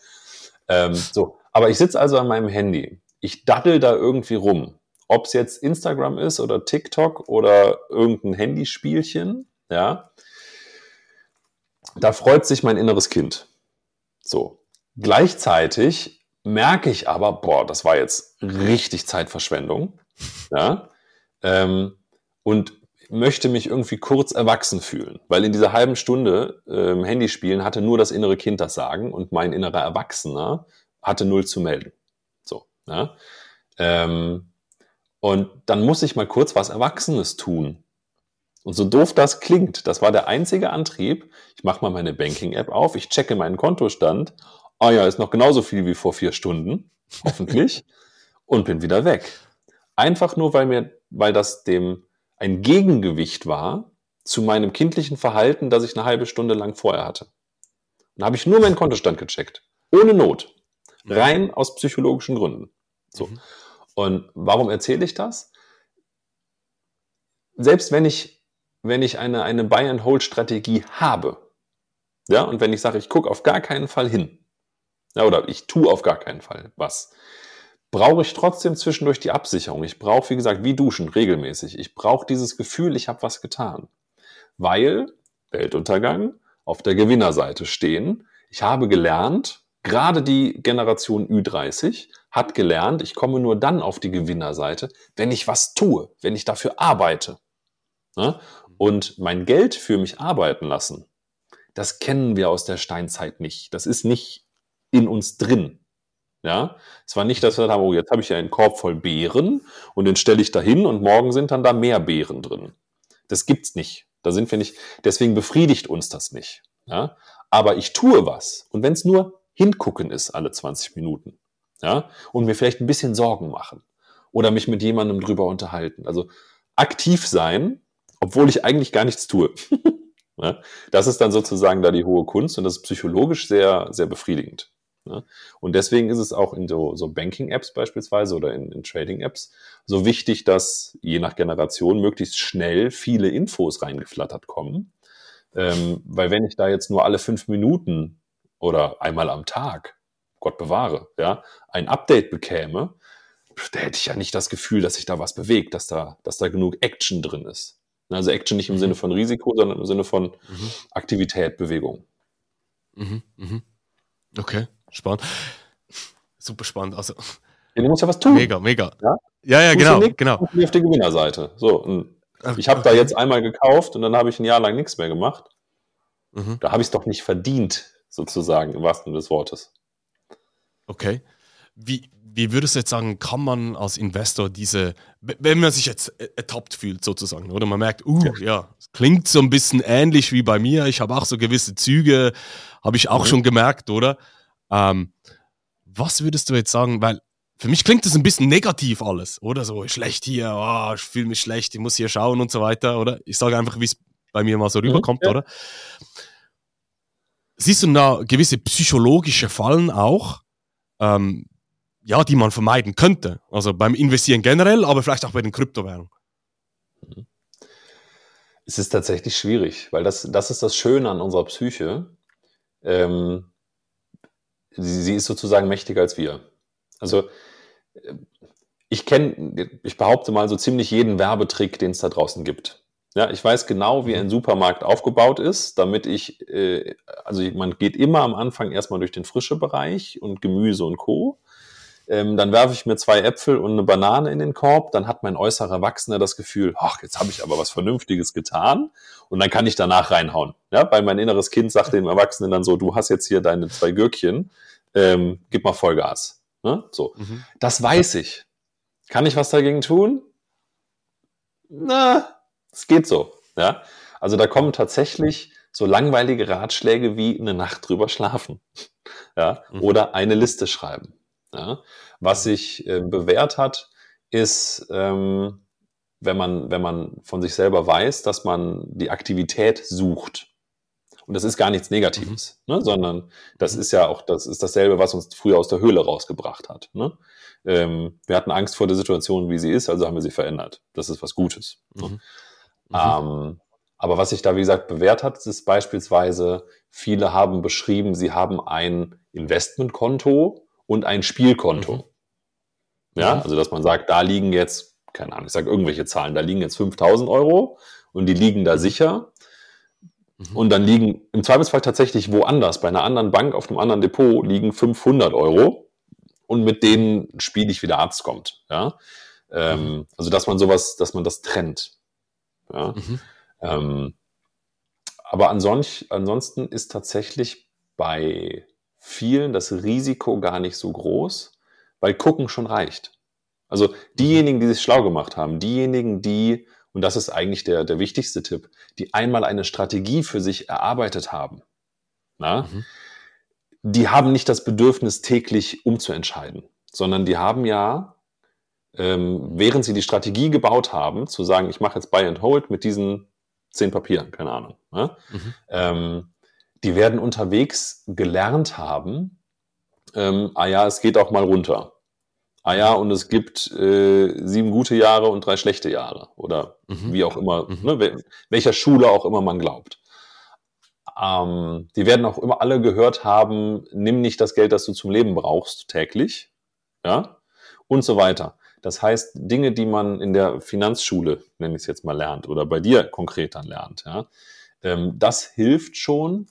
Ähm, so, aber ich sitze also an meinem Handy. Ich daddel da irgendwie rum. Ob es jetzt Instagram ist oder TikTok oder irgendein Handyspielchen, ja. Da freut sich mein inneres Kind. So. Gleichzeitig merke ich aber, boah, das war jetzt richtig Zeitverschwendung. Ja. Ähm, und möchte mich irgendwie kurz erwachsen fühlen, weil in dieser halben Stunde ähm, Handyspielen hatte nur das innere Kind das Sagen und mein innerer Erwachsener hatte null zu melden. So. Ja? Ähm, und dann muss ich mal kurz was Erwachsenes tun. Und so doof das klingt, das war der einzige Antrieb. Ich mache mal meine Banking-App auf, ich checke meinen Kontostand. Ah ja, ist noch genauso viel wie vor vier Stunden, hoffentlich, und bin wieder weg. Einfach nur, weil mir, weil das dem ein Gegengewicht war zu meinem kindlichen Verhalten, das ich eine halbe Stunde lang vorher hatte. Dann habe ich nur meinen Kontostand gecheckt. Ohne Not. Rein aus psychologischen Gründen. So. Mhm. Und warum erzähle ich das? Selbst wenn ich, wenn ich eine, eine Buy-and-Hold-Strategie habe, ja, und wenn ich sage, ich gucke auf gar keinen Fall hin, ja, oder ich tue auf gar keinen Fall was, brauche ich trotzdem zwischendurch die Absicherung. Ich brauche, wie gesagt, wie Duschen regelmäßig. Ich brauche dieses Gefühl, ich habe was getan. Weil, Weltuntergang, auf der Gewinnerseite stehen. Ich habe gelernt, Gerade die Generation Ü30 hat gelernt, ich komme nur dann auf die Gewinnerseite, wenn ich was tue, wenn ich dafür arbeite. Ne? Und mein Geld für mich arbeiten lassen, das kennen wir aus der Steinzeit nicht. Das ist nicht in uns drin. Ja, es war nicht, dass wir haben, oh, jetzt habe ich ja einen Korb voll Beeren und den stelle ich dahin und morgen sind dann da mehr Beeren drin. Das gibt's nicht. Da sind wir nicht. Deswegen befriedigt uns das nicht. Ja, aber ich tue was und wenn es nur hingucken ist alle 20 Minuten. Ja, und mir vielleicht ein bisschen Sorgen machen oder mich mit jemandem drüber unterhalten. Also aktiv sein, obwohl ich eigentlich gar nichts tue. das ist dann sozusagen da die hohe Kunst und das ist psychologisch sehr, sehr befriedigend. Ja, und deswegen ist es auch in so, so Banking-Apps beispielsweise oder in, in Trading-Apps so wichtig, dass je nach Generation möglichst schnell viele Infos reingeflattert kommen. Ähm, weil wenn ich da jetzt nur alle fünf Minuten oder einmal am Tag, Gott bewahre, ja, ein Update bekäme, da hätte ich ja nicht das Gefühl, dass sich da was bewegt, dass da, dass da genug Action drin ist. Also Action nicht im Sinne von Risiko, sondern im Sinne von mhm. Aktivität, Bewegung. Mhm, mhm. Okay, spannend. Super spannend. Also, ja, du musst ja was tun. Mega, mega. Ja, ja, ja genau, genau. Auf die Gewinnerseite. So, ich habe da jetzt einmal gekauft und dann habe ich ein Jahr lang nichts mehr gemacht. Mhm. Da habe ich es doch nicht verdient, sozusagen, im wahrsten Sinne des Wortes. Okay. Wie, wie würdest du jetzt sagen, kann man als Investor diese, wenn man sich jetzt ertappt fühlt sozusagen, oder man merkt, uh, ja, ja klingt so ein bisschen ähnlich wie bei mir, ich habe auch so gewisse Züge, habe ich auch mhm. schon gemerkt, oder? Ähm, was würdest du jetzt sagen, weil für mich klingt das ein bisschen negativ alles, oder? So schlecht hier, oh, ich fühle mich schlecht, ich muss hier schauen und so weiter, oder? Ich sage einfach, wie es bei mir mal so mhm, rüberkommt, ja. oder? Siehst du da gewisse psychologische Fallen auch? Ähm, ja, die man vermeiden könnte. Also beim Investieren generell, aber vielleicht auch bei den Kryptowährungen. Es ist tatsächlich schwierig, weil das, das ist das Schöne an unserer Psyche. Ähm, sie, sie ist sozusagen mächtiger als wir. Also äh, ich kenne, ich behaupte mal, so ziemlich jeden Werbetrick, den es da draußen gibt. Ja, ich weiß genau, wie ein Supermarkt aufgebaut ist, damit ich, äh, also man geht immer am Anfang erstmal durch den frische Bereich und Gemüse und Co. Ähm, dann werfe ich mir zwei Äpfel und eine Banane in den Korb. Dann hat mein äußerer Erwachsener das Gefühl, ach, jetzt habe ich aber was Vernünftiges getan. Und dann kann ich danach reinhauen. Ja, weil mein inneres Kind sagt dem Erwachsenen dann so, du hast jetzt hier deine zwei Gürkchen, ähm, gib mal Vollgas. Ne? So. Mhm. Das weiß ich. Kann ich was dagegen tun? Na, es geht so. Ja? Also da kommen tatsächlich so langweilige Ratschläge wie eine Nacht drüber schlafen. Ja? Mhm. Oder eine Liste schreiben. Ja? Was sich äh, bewährt hat, ist, ähm, wenn, man, wenn man von sich selber weiß, dass man die Aktivität sucht. Und das ist gar nichts Negatives, mhm. ne? sondern das mhm. ist ja auch, das ist dasselbe, was uns früher aus der Höhle rausgebracht hat. Ne? Ähm, wir hatten Angst vor der Situation, wie sie ist, also haben wir sie verändert. Das ist was Gutes. Ne? Mhm. Ne? Ähm, aber was sich da, wie gesagt, bewährt hat, ist beispielsweise, viele haben beschrieben, sie haben ein Investmentkonto und ein Spielkonto. Mhm. Ja, mhm. also dass man sagt, da liegen jetzt, keine Ahnung, ich sage irgendwelche Zahlen, da liegen jetzt 5000 Euro und die liegen da sicher. Mhm. Und dann liegen im Zweifelsfall tatsächlich woanders, bei einer anderen Bank auf einem anderen Depot liegen 500 Euro und mit denen spiele ich, wie der Arzt kommt. Ja? Ähm, mhm. also dass man sowas, dass man das trennt. Ja? Mhm. Ähm, aber ansonsten, ansonsten ist tatsächlich bei vielen das Risiko gar nicht so groß, weil gucken schon reicht. Also diejenigen, die sich schlau gemacht haben, diejenigen, die, und das ist eigentlich der, der wichtigste Tipp, die einmal eine Strategie für sich erarbeitet haben, na, mhm. die haben nicht das Bedürfnis, täglich umzuentscheiden, sondern die haben ja, ähm, während sie die Strategie gebaut haben, zu sagen, ich mache jetzt Buy and Hold mit diesen zehn Papieren, keine Ahnung. Ne? Mhm. Ähm, die werden unterwegs gelernt haben, ähm, ah ja, es geht auch mal runter. Ah ja, und es gibt äh, sieben gute Jahre und drei schlechte Jahre. Oder mhm. wie auch immer, mhm. ne, welcher Schule auch immer man glaubt. Ähm, die werden auch immer alle gehört haben, nimm nicht das Geld, das du zum Leben brauchst, täglich. Ja, und so weiter. Das heißt, Dinge, die man in der Finanzschule, nenne ich es jetzt mal, lernt oder bei dir konkret dann lernt, ja, ähm, das hilft schon,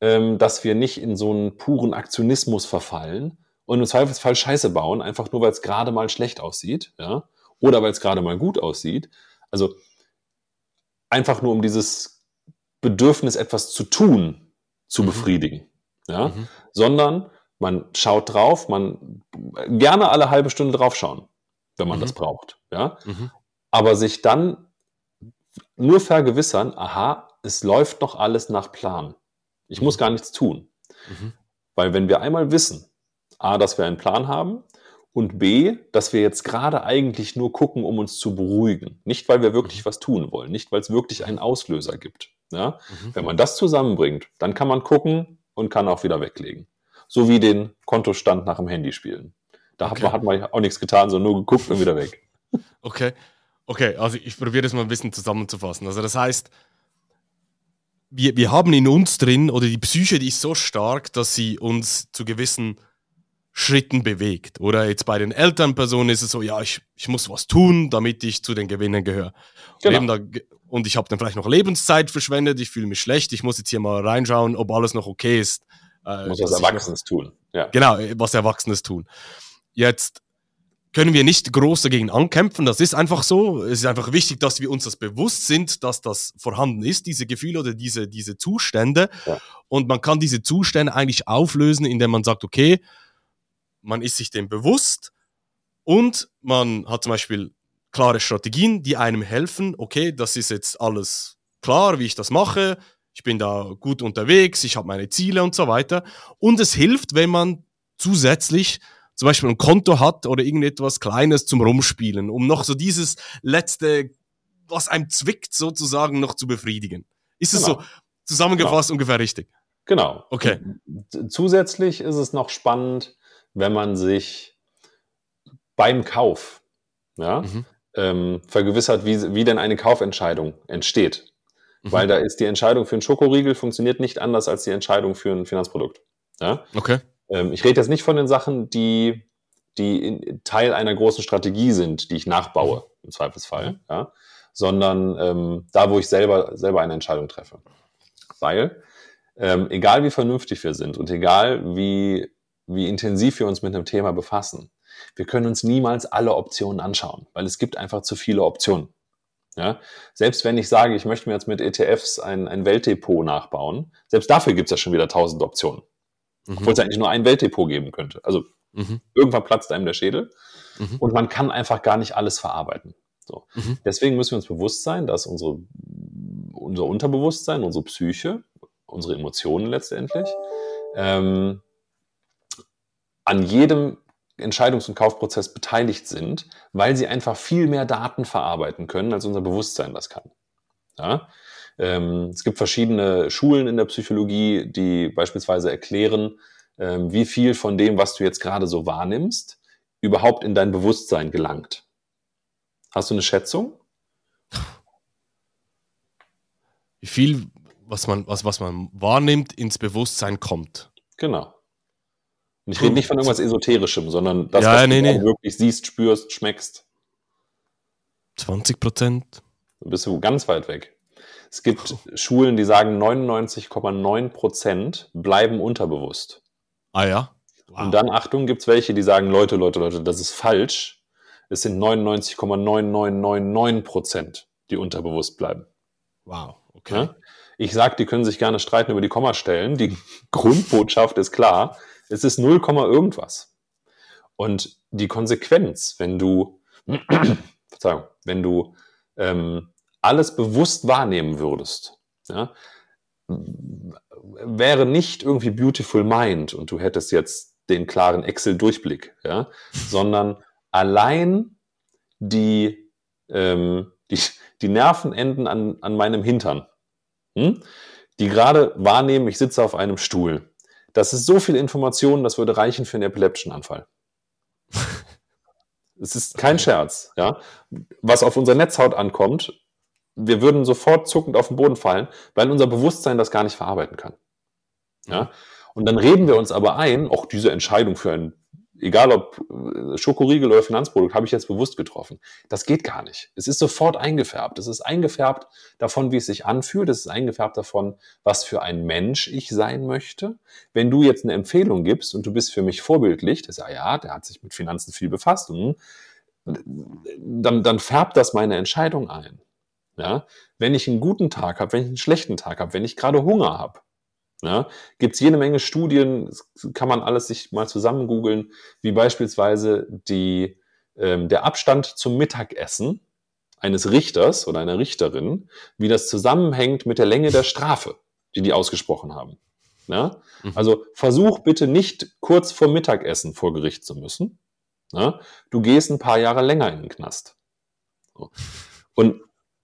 ähm, dass wir nicht in so einen puren Aktionismus verfallen und im Zweifelsfall Scheiße bauen, einfach nur weil es gerade mal schlecht aussieht, ja, oder weil es gerade mal gut aussieht. Also einfach nur um dieses Bedürfnis, etwas zu tun, zu mhm. befriedigen, ja, mhm. sondern man schaut drauf, man gerne alle halbe Stunde draufschauen, wenn man mhm. das braucht, ja, mhm. aber sich dann nur vergewissern, aha, es läuft noch alles nach Plan. Ich muss gar nichts tun. Mhm. Weil wenn wir einmal wissen, A, dass wir einen Plan haben und B, dass wir jetzt gerade eigentlich nur gucken, um uns zu beruhigen. Nicht, weil wir wirklich was tun wollen, nicht, weil es wirklich einen Auslöser gibt. Ja? Mhm. Wenn man das zusammenbringt, dann kann man gucken und kann auch wieder weglegen. So wie den Kontostand nach dem Handy spielen. Da okay. hat, man, auch nichts getan, sondern nur geguckt und wieder weg. Okay. Okay, also ich probiere das mal ein bisschen zusammenzufassen. Also das heißt, wir, wir haben in uns drin, oder die Psyche, die ist so stark, dass sie uns zu gewissen Schritten bewegt. Oder jetzt bei den Elternpersonen ist es so, ja, ich, ich muss was tun, damit ich zu den Gewinnern gehöre. Genau. Da, und ich habe dann vielleicht noch Lebenszeit verschwendet, ich fühle mich schlecht, ich muss jetzt hier mal reinschauen, ob alles noch okay ist. Äh, muss was Erwachsenes noch, tun. Ja. Genau, was Erwachsenes tun. Jetzt können wir nicht groß dagegen ankämpfen. Das ist einfach so. Es ist einfach wichtig, dass wir uns das bewusst sind, dass das vorhanden ist, diese Gefühle oder diese, diese Zustände. Ja. Und man kann diese Zustände eigentlich auflösen, indem man sagt, okay, man ist sich dem bewusst und man hat zum Beispiel klare Strategien, die einem helfen. Okay, das ist jetzt alles klar, wie ich das mache. Ich bin da gut unterwegs, ich habe meine Ziele und so weiter. Und es hilft, wenn man zusätzlich zum Beispiel ein Konto hat oder irgendetwas Kleines zum Rumspielen, um noch so dieses letzte, was einem zwickt, sozusagen noch zu befriedigen. Ist es genau. so zusammengefasst genau. ungefähr richtig? Genau. Okay. Zusätzlich ist es noch spannend, wenn man sich beim Kauf ja, mhm. ähm, vergewissert, wie, wie denn eine Kaufentscheidung entsteht. Mhm. Weil da ist die Entscheidung für einen Schokoriegel funktioniert nicht anders als die Entscheidung für ein Finanzprodukt. Ja? Okay. Ähm, ich rede jetzt nicht von den Sachen, die, die Teil einer großen Strategie sind, die ich nachbaue, mhm. im Zweifelsfall, mhm. ja, sondern ähm, da, wo ich selber, selber eine Entscheidung treffe. Weil, ähm, egal wie vernünftig wir sind und egal wie, wie intensiv wir uns mit einem Thema befassen, wir können uns niemals alle Optionen anschauen, weil es gibt einfach zu viele Optionen. Ja? Selbst wenn ich sage, ich möchte mir jetzt mit ETFs ein, ein Weltdepot nachbauen, selbst dafür gibt es ja schon wieder tausend Optionen. Mhm. Obwohl es eigentlich nur ein Weltdepot geben könnte. Also mhm. irgendwann platzt einem der Schädel mhm. und man kann einfach gar nicht alles verarbeiten. So. Mhm. Deswegen müssen wir uns bewusst sein, dass unsere, unser Unterbewusstsein, unsere Psyche, unsere Emotionen letztendlich, ähm, an jedem Entscheidungs- und Kaufprozess beteiligt sind, weil sie einfach viel mehr Daten verarbeiten können, als unser Bewusstsein das kann. Ja? Ähm, es gibt verschiedene Schulen in der Psychologie, die beispielsweise erklären, ähm, wie viel von dem, was du jetzt gerade so wahrnimmst, überhaupt in dein Bewusstsein gelangt. Hast du eine Schätzung? Wie viel, was man, was, was man wahrnimmt, ins Bewusstsein kommt. Genau. Und ich rede nicht von irgendwas Esoterischem, sondern das, ja, was nee, du nee. wirklich siehst, spürst, schmeckst. 20 Prozent. Dann bist du ganz weit weg. Es gibt Schulen, die sagen, 99,9 Prozent bleiben unterbewusst. Ah ja? Wow. Und dann, Achtung, gibt es welche, die sagen, Leute, Leute, Leute, das ist falsch. Es sind 99,9999 Prozent, die unterbewusst bleiben. Wow, okay. Ja? Ich sage, die können sich gerne streiten über die Kommastellen. Die Grundbotschaft ist klar. Es ist 0, irgendwas. Und die Konsequenz, wenn du, Verzeihung, wenn du ähm, alles bewusst wahrnehmen würdest, ja, wäre nicht irgendwie Beautiful Mind und du hättest jetzt den klaren Excel-Durchblick, ja, sondern allein die, ähm, die, die Nervenenden an, an meinem Hintern, hm, die gerade wahrnehmen, ich sitze auf einem Stuhl. Das ist so viel Information, das würde reichen für einen epileptischen Anfall. Es ist kein Scherz, ja. Was auf unsere Netzhaut ankommt, wir würden sofort zuckend auf den Boden fallen, weil unser Bewusstsein das gar nicht verarbeiten kann. Ja? Und dann reden wir uns aber ein, auch diese Entscheidung für ein, egal ob äh, Schokoriegel oder Finanzprodukt, habe ich jetzt bewusst getroffen. Das geht gar nicht. Es ist sofort eingefärbt. Es ist eingefärbt davon, wie es sich anfühlt. Es ist eingefärbt davon, was für ein Mensch ich sein möchte. Wenn du jetzt eine Empfehlung gibst und du bist für mich vorbildlich, das ist ja, ja, der hat sich mit Finanzen viel befasst und dann, dann färbt das meine Entscheidung ein. Ja? Wenn ich einen guten Tag habe, wenn ich einen schlechten Tag habe, wenn ich gerade Hunger habe, ja, gibt es jede Menge Studien, kann man alles sich mal zusammen googeln, wie beispielsweise die, ähm, der Abstand zum Mittagessen eines Richters oder einer Richterin, wie das zusammenhängt mit der Länge der Strafe, die die ausgesprochen haben. Ja? Mhm. Also versuch bitte nicht kurz vor Mittagessen vor Gericht zu müssen. Ja? Du gehst ein paar Jahre länger in den Knast. So. Und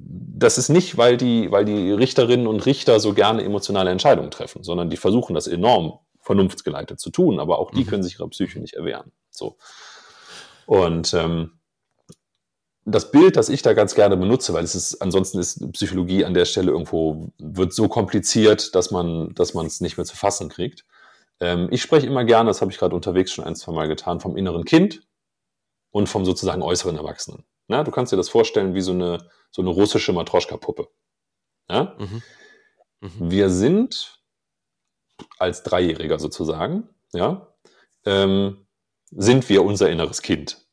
das ist nicht, weil die, weil die Richterinnen und Richter so gerne emotionale Entscheidungen treffen, sondern die versuchen das enorm vernunftsgeleitet zu tun, aber auch die mhm. können sich ihrer Psyche nicht erwehren. So. Und ähm, das Bild, das ich da ganz gerne benutze, weil es ist, ansonsten ist Psychologie an der Stelle irgendwo, wird so kompliziert, dass man, dass man es nicht mehr zu fassen kriegt. Ähm, ich spreche immer gerne, das habe ich gerade unterwegs schon ein, zwei Mal getan, vom inneren Kind und vom sozusagen äußeren Erwachsenen. Na, du kannst dir das vorstellen wie so eine, so eine russische Matroschka-Puppe. Ja? Mhm. Mhm. Wir sind als Dreijähriger sozusagen, ja, ähm, sind wir unser inneres Kind.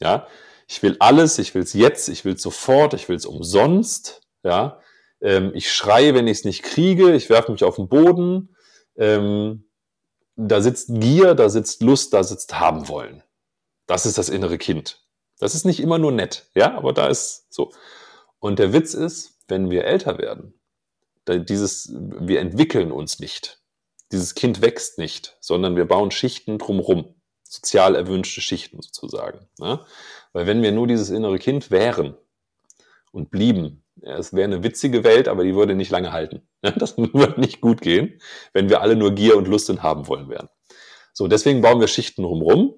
Ja, ich will alles, ich will es jetzt, ich will es sofort, ich will es umsonst. Ja, ähm, ich schreie, wenn ich es nicht kriege, ich werfe mich auf den Boden. Ähm, da sitzt Gier, da sitzt Lust, da sitzt haben wollen. Das ist das innere Kind. Das ist nicht immer nur nett, ja, aber da ist so. Und der Witz ist, wenn wir älter werden, dieses, wir entwickeln uns nicht. Dieses Kind wächst nicht, sondern wir bauen Schichten drumherum. Sozial erwünschte Schichten sozusagen. Ne? Weil wenn wir nur dieses innere Kind wären und blieben, ja, es wäre eine witzige Welt, aber die würde nicht lange halten. Das würde nicht gut gehen, wenn wir alle nur Gier und Lust und haben wollen wären. So, deswegen bauen wir Schichten drumherum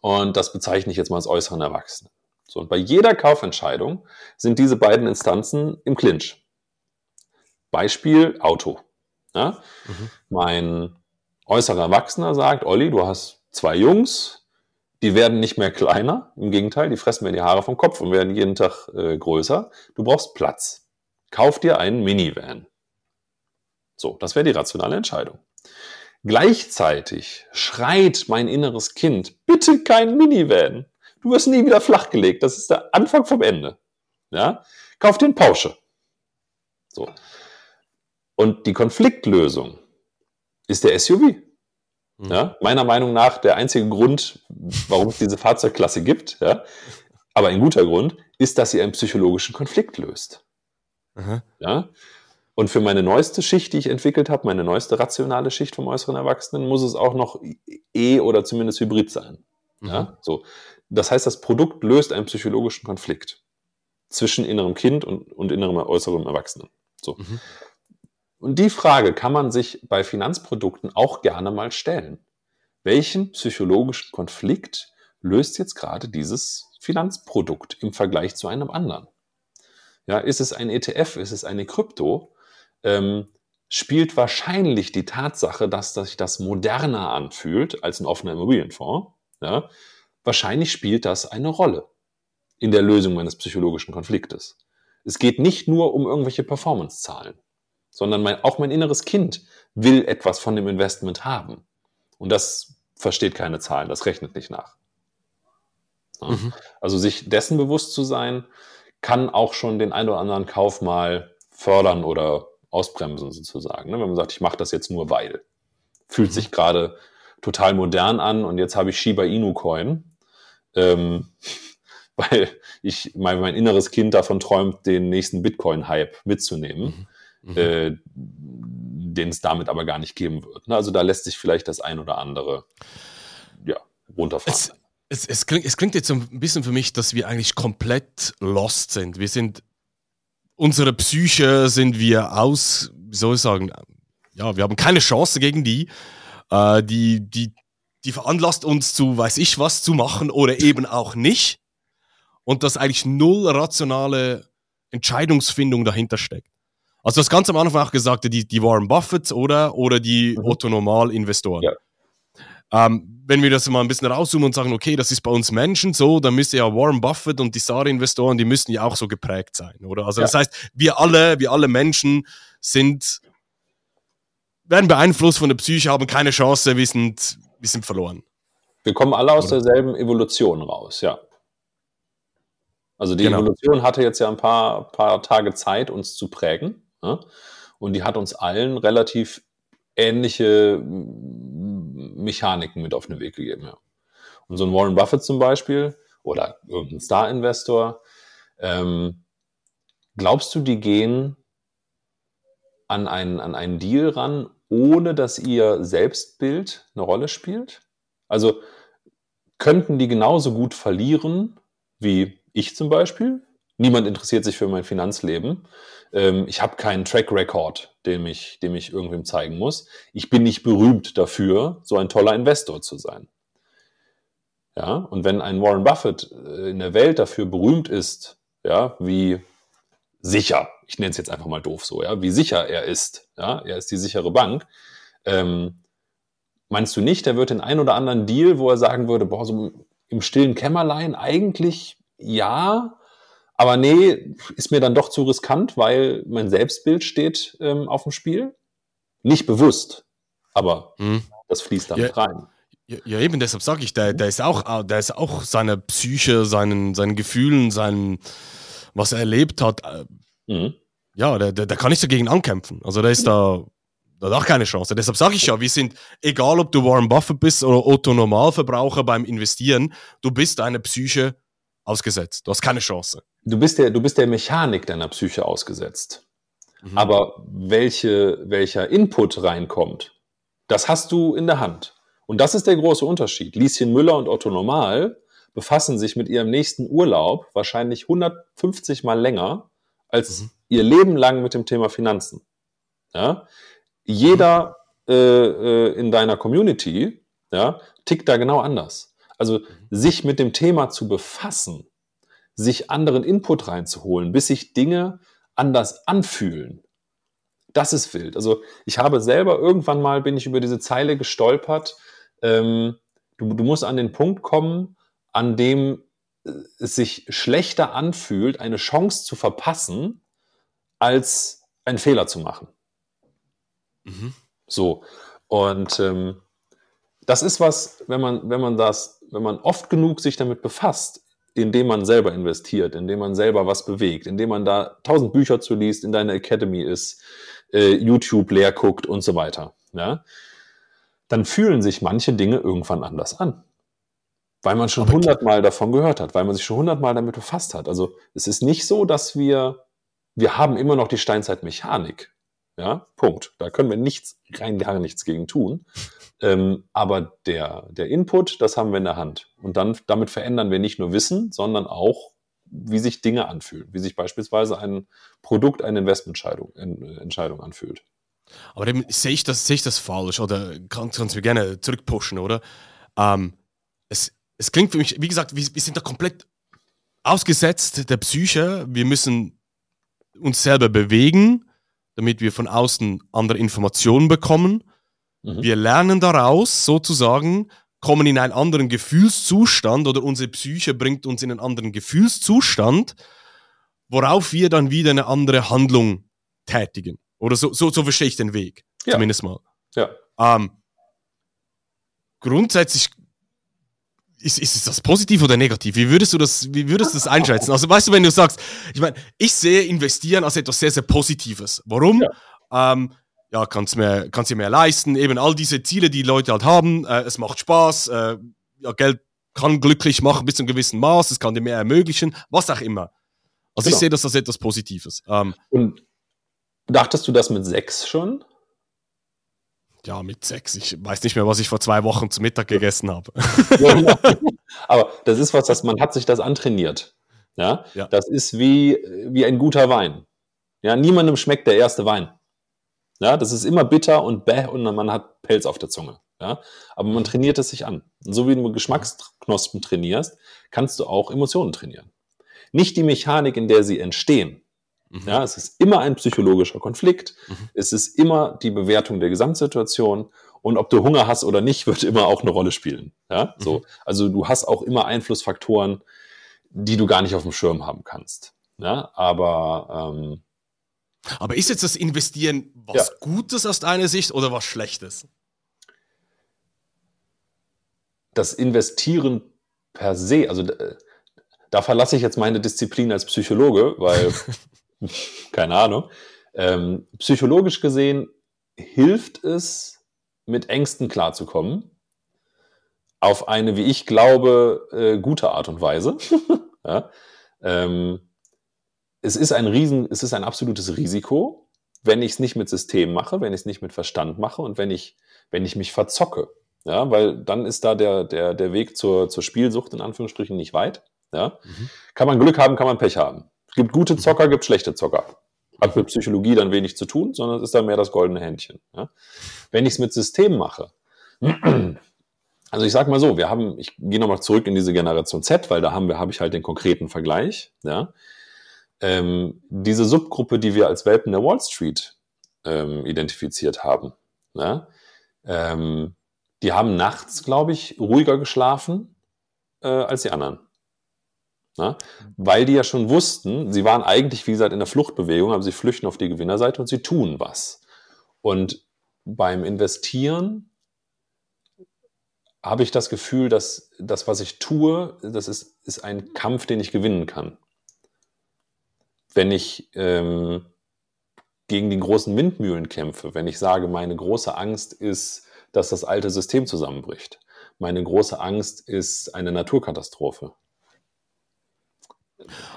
und das bezeichne ich jetzt mal als äußeren Erwachsenen. So, und bei jeder Kaufentscheidung sind diese beiden Instanzen im Clinch. Beispiel Auto. Ja? Mhm. Mein äußerer Erwachsener sagt, Olli, du hast zwei Jungs, die werden nicht mehr kleiner, im Gegenteil, die fressen mir die Haare vom Kopf und werden jeden Tag äh, größer. Du brauchst Platz. Kauf dir einen Minivan. So, das wäre die rationale Entscheidung. Gleichzeitig schreit mein inneres Kind, bitte kein Minivan. Du wirst nie wieder flachgelegt. Das ist der Anfang vom Ende. Ja? Kauf den Porsche. So. Und die Konfliktlösung ist der SUV. Mhm. Ja, meiner Meinung nach der einzige Grund, warum es diese Fahrzeugklasse gibt, ja, aber ein guter Grund, ist, dass sie einen psychologischen Konflikt löst. Mhm. Ja? Und für meine neueste Schicht, die ich entwickelt habe, meine neueste rationale Schicht vom äußeren Erwachsenen, muss es auch noch E- oder zumindest Hybrid sein. Mhm. Ja? So. Das heißt, das Produkt löst einen psychologischen Konflikt zwischen innerem Kind und, und innerem äußerem Erwachsenen. So. Mhm. Und die Frage kann man sich bei Finanzprodukten auch gerne mal stellen. Welchen psychologischen Konflikt löst jetzt gerade dieses Finanzprodukt im Vergleich zu einem anderen? Ja, ist es ein ETF, ist es eine Krypto? Ähm, spielt wahrscheinlich die Tatsache, dass sich das moderner anfühlt als ein offener Immobilienfonds. Ja, wahrscheinlich spielt das eine Rolle in der Lösung meines psychologischen Konfliktes. Es geht nicht nur um irgendwelche Performance-Zahlen sondern mein, auch mein inneres Kind will etwas von dem Investment haben. Und das versteht keine Zahlen, das rechnet nicht nach. Ja? Mhm. Also sich dessen bewusst zu sein, kann auch schon den einen oder anderen Kauf mal fördern oder ausbremsen sozusagen. Ne? Wenn man sagt, ich mache das jetzt nur weil. Fühlt mhm. sich gerade total modern an und jetzt habe ich Shiba Inu Coin, ähm, weil ich mein, mein inneres Kind davon träumt, den nächsten Bitcoin-Hype mitzunehmen. Mhm mhm. äh, den es damit aber gar nicht geben wird. Ne? Also da lässt sich vielleicht das ein oder andere ja, runterfahren. Es, es, es, klingt, es klingt jetzt so ein bisschen für mich, dass wir eigentlich komplett lost sind. Wir sind, unsere Psyche sind wir aus, wie soll ich sagen, ja, wir haben keine Chance gegen die. Äh, die, die, die veranlasst uns zu, weiß ich was, zu machen oder eben auch nicht. Und dass eigentlich null rationale Entscheidungsfindung dahinter steckt. Also das ganz am Anfang auch gesagt, die, die Warren Buffett oder, oder die mhm. Otto-Normal-Investoren. Ja. Ähm, wenn wir das mal ein bisschen rauszoomen und sagen, okay, das ist bei uns Menschen so, dann müsste ja Warren Buffett und die SAR-Investoren, die müssten ja auch so geprägt sein, oder? Also ja. das heißt, wir alle, wir alle Menschen sind, werden beeinflusst von der Psyche, haben keine Chance, wir sind, wir sind verloren. Wir kommen alle aus oder? derselben Evolution raus, ja. Also die genau. Evolution hatte jetzt ja ein paar, paar Tage Zeit, uns zu prägen. Ne? Und die hat uns allen relativ ähnliche Mechaniken mit auf den Weg gegeben. Ja. Und so ein Warren Buffett zum Beispiel oder irgendein Star-Investor, ähm, glaubst du, die gehen an einen, an einen Deal ran, ohne dass ihr Selbstbild eine Rolle spielt? Also könnten die genauso gut verlieren wie ich zum Beispiel? Niemand interessiert sich für mein Finanzleben. Ähm, ich habe keinen Track Record, den ich, dem ich irgendwem zeigen muss. Ich bin nicht berühmt dafür, so ein toller Investor zu sein. Ja, und wenn ein Warren Buffett äh, in der Welt dafür berühmt ist, ja, wie sicher, ich nenne es jetzt einfach mal doof so, ja, wie sicher er ist, ja, er ist die sichere Bank, ähm, meinst du nicht, er wird den ein oder anderen Deal, wo er sagen würde, boah, so im stillen Kämmerlein, eigentlich ja, aber nee, ist mir dann doch zu riskant, weil mein Selbstbild steht ähm, auf dem Spiel. Nicht bewusst, aber mhm. das fließt dann ja, rein. Ja, ja, eben, deshalb sage ich, der, der, ist auch, der ist auch seiner Psyche, seinen, seinen Gefühlen, seinen, was er erlebt hat. Äh, mhm. Ja, der, der, der kann nicht dagegen ankämpfen. Also der ist da, da hat auch keine Chance. Deshalb sage ich ja, wir sind, egal ob du Warren Buffett bist oder Otto Normalverbraucher beim Investieren, du bist deiner Psyche ausgesetzt. Du hast keine Chance. Du bist der, du bist der Mechanik deiner Psyche ausgesetzt. Mhm. Aber welche, welcher Input reinkommt, das hast du in der Hand. Und das ist der große Unterschied. Lieschen Müller und Otto Normal befassen sich mit ihrem nächsten Urlaub wahrscheinlich 150 mal länger als mhm. ihr Leben lang mit dem Thema Finanzen. Ja? Jeder mhm. äh, äh, in deiner Community ja, tickt da genau anders. Also mhm. sich mit dem Thema zu befassen, sich anderen Input reinzuholen, bis sich Dinge anders anfühlen. Das ist wild. Also ich habe selber irgendwann mal bin ich über diese Zeile gestolpert. Ähm, du, du musst an den Punkt kommen, an dem äh, es sich schlechter anfühlt, eine Chance zu verpassen, als einen Fehler zu machen. Mhm. So. Und ähm, das ist was, wenn man, wenn man das, wenn man oft genug sich damit befasst, indem man selber investiert, indem man selber was bewegt, indem man da tausend Bücher zu liest, in deiner Academy ist, äh, YouTube leer guckt und so weiter, ja, dann fühlen sich manche Dinge irgendwann anders an. Weil man schon hundertmal davon gehört hat, weil man sich schon hundertmal damit befasst hat. Also es ist nicht so, dass wir, wir haben immer noch die Steinzeitmechanik. Ja, Punkt. Da können wir nichts, rein gar nichts gegen tun. Ähm, aber der, der Input, das haben wir in der Hand. Und dann, damit verändern wir nicht nur Wissen, sondern auch, wie sich Dinge anfühlen, wie sich beispielsweise ein Produkt, eine Investmententscheidung Entscheidung anfühlt. Aber dann sehe ich das, sehe ich das falsch oder kannst, du mir gerne zurückpushen, oder? Ähm, es, es klingt für mich, wie gesagt, wir, wir sind da komplett ausgesetzt der Psyche. Wir müssen uns selber bewegen, damit wir von außen andere Informationen bekommen. Mhm. Wir lernen daraus sozusagen, kommen in einen anderen Gefühlszustand oder unsere Psyche bringt uns in einen anderen Gefühlszustand, worauf wir dann wieder eine andere Handlung tätigen. Oder so, so, so verstehe ich den Weg, ja. zumindest mal. Ja. Ähm, grundsätzlich ist, ist das positiv oder negativ? Wie würdest du das, wie würdest du das einschätzen? Also, weißt du, wenn du sagst, ich meine, ich sehe Investieren als etwas sehr, sehr Positives. Warum? Ja. Ähm, ja, kannst mir, kannst dir mehr leisten, eben all diese Ziele, die Leute halt haben, äh, es macht Spaß, äh, ja, Geld kann glücklich machen bis zu einem gewissen Maß, es kann dir mehr ermöglichen, was auch immer. Also genau. ich sehe das als etwas Positives. Ähm, Und dachtest du das mit sechs schon? Ja, mit sechs. Ich weiß nicht mehr, was ich vor zwei Wochen zu Mittag gegessen habe. Aber das ist was, das man hat sich das antrainiert. Ja? ja. Das ist wie, wie ein guter Wein. Ja, niemandem schmeckt der erste Wein. Ja, das ist immer bitter und bäh und man hat Pelz auf der Zunge. Ja, aber man trainiert es sich an. Und so wie du Geschmacksknospen trainierst, kannst du auch Emotionen trainieren. Nicht die Mechanik, in der sie entstehen. Mhm. Ja, es ist immer ein psychologischer Konflikt. Mhm. Es ist immer die Bewertung der Gesamtsituation. Und ob du Hunger hast oder nicht, wird immer auch eine Rolle spielen. Ja, so. Mhm. Also du hast auch immer Einflussfaktoren, die du gar nicht auf dem Schirm haben kannst. Ja, aber ähm, aber ist jetzt das Investieren was ja. Gutes aus deiner Sicht oder was Schlechtes? Das Investieren per se, also äh, da verlasse ich jetzt meine Disziplin als Psychologe, weil, keine Ahnung, ähm, psychologisch gesehen hilft es, mit Ängsten klarzukommen, auf eine, wie ich glaube, äh, gute Art und Weise. ja? ähm, es ist ein Riesen, es ist ein absolutes Risiko, wenn ich es nicht mit System mache, wenn ich es nicht mit Verstand mache und wenn ich, wenn ich mich verzocke. Ja, weil dann ist da der, der, der Weg zur, zur Spielsucht in Anführungsstrichen nicht weit. Ja. Mhm. Kann man Glück haben, kann man Pech haben. Es gibt gute Zocker, gibt schlechte Zocker. Hat mit Psychologie dann wenig zu tun, sondern es ist dann mehr das goldene Händchen. Ja. Wenn ich es mit System mache, also ich sage mal so, wir haben, ich gehe nochmal zurück in diese Generation Z, weil da haben wir, habe ich halt den konkreten Vergleich. Ja ähm, diese Subgruppe, die wir als Welpen der Wall Street ähm, identifiziert haben, ne? ähm, die haben nachts, glaube ich, ruhiger geschlafen äh, als die anderen. Na? Weil die ja schon wussten, sie waren eigentlich, wie gesagt, in der Fluchtbewegung, aber sie flüchten auf die Gewinnerseite und sie tun was. Und beim Investieren habe ich das Gefühl, dass das, was ich tue, das ist, ist ein Kampf, den ich gewinnen kann. Wenn ich ähm, gegen die großen Windmühlen kämpfe, wenn ich sage, meine große Angst ist, dass das alte System zusammenbricht. Meine große Angst ist eine Naturkatastrophe.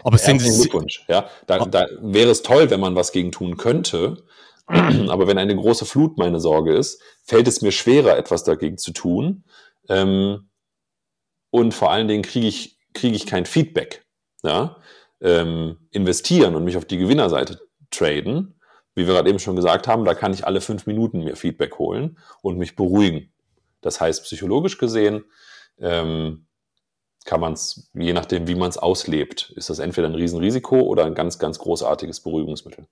Aber sind Glückwunsch. Ja, da, da wäre es toll, wenn man was gegen tun könnte. Aber wenn eine große Flut meine Sorge ist, fällt es mir schwerer, etwas dagegen zu tun. Ähm, und vor allen Dingen kriege ich, kriege ich kein Feedback. Ja? Ähm, investieren und mich auf die Gewinnerseite traden, wie wir gerade eben schon gesagt haben, da kann ich alle fünf Minuten mir Feedback holen und mich beruhigen. Das heißt, psychologisch gesehen ähm, kann man es, je nachdem, wie man es auslebt, ist das entweder ein Riesenrisiko oder ein ganz, ganz großartiges Beruhigungsmittel.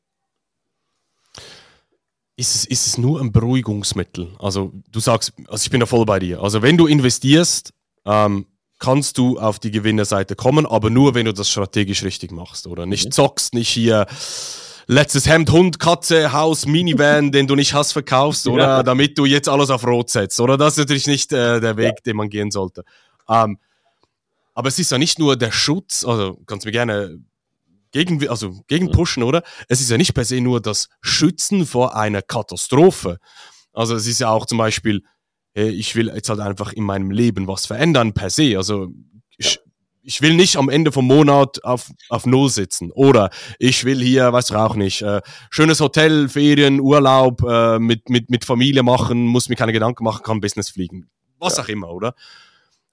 Ist es, ist es nur ein Beruhigungsmittel? Also du sagst, also ich bin da voll bei dir. Also wenn du investierst, ähm, kannst du auf die Gewinnerseite kommen, aber nur, wenn du das strategisch richtig machst, oder? Nicht mhm. zockst, nicht hier letztes Hemd, Hund, Katze, Haus, Minivan, den du nicht hast, verkaufst, oder? Ja. Damit du jetzt alles auf Rot setzt, oder? Das ist natürlich nicht äh, der Weg, den man gehen sollte. Ähm, aber es ist ja nicht nur der Schutz, also kannst du mir gerne gegen, also gegen pushen, oder? Es ist ja nicht per se nur das Schützen vor einer Katastrophe. Also es ist ja auch zum Beispiel, ich will jetzt halt einfach in meinem Leben was verändern per se. Also ich, ich will nicht am Ende vom Monat auf, auf Null sitzen. Oder ich will hier, weiß ich auch nicht, äh, schönes Hotel, Ferien, Urlaub äh, mit, mit, mit Familie machen, muss mir keine Gedanken machen, kann Business fliegen. Was ja. auch immer, oder?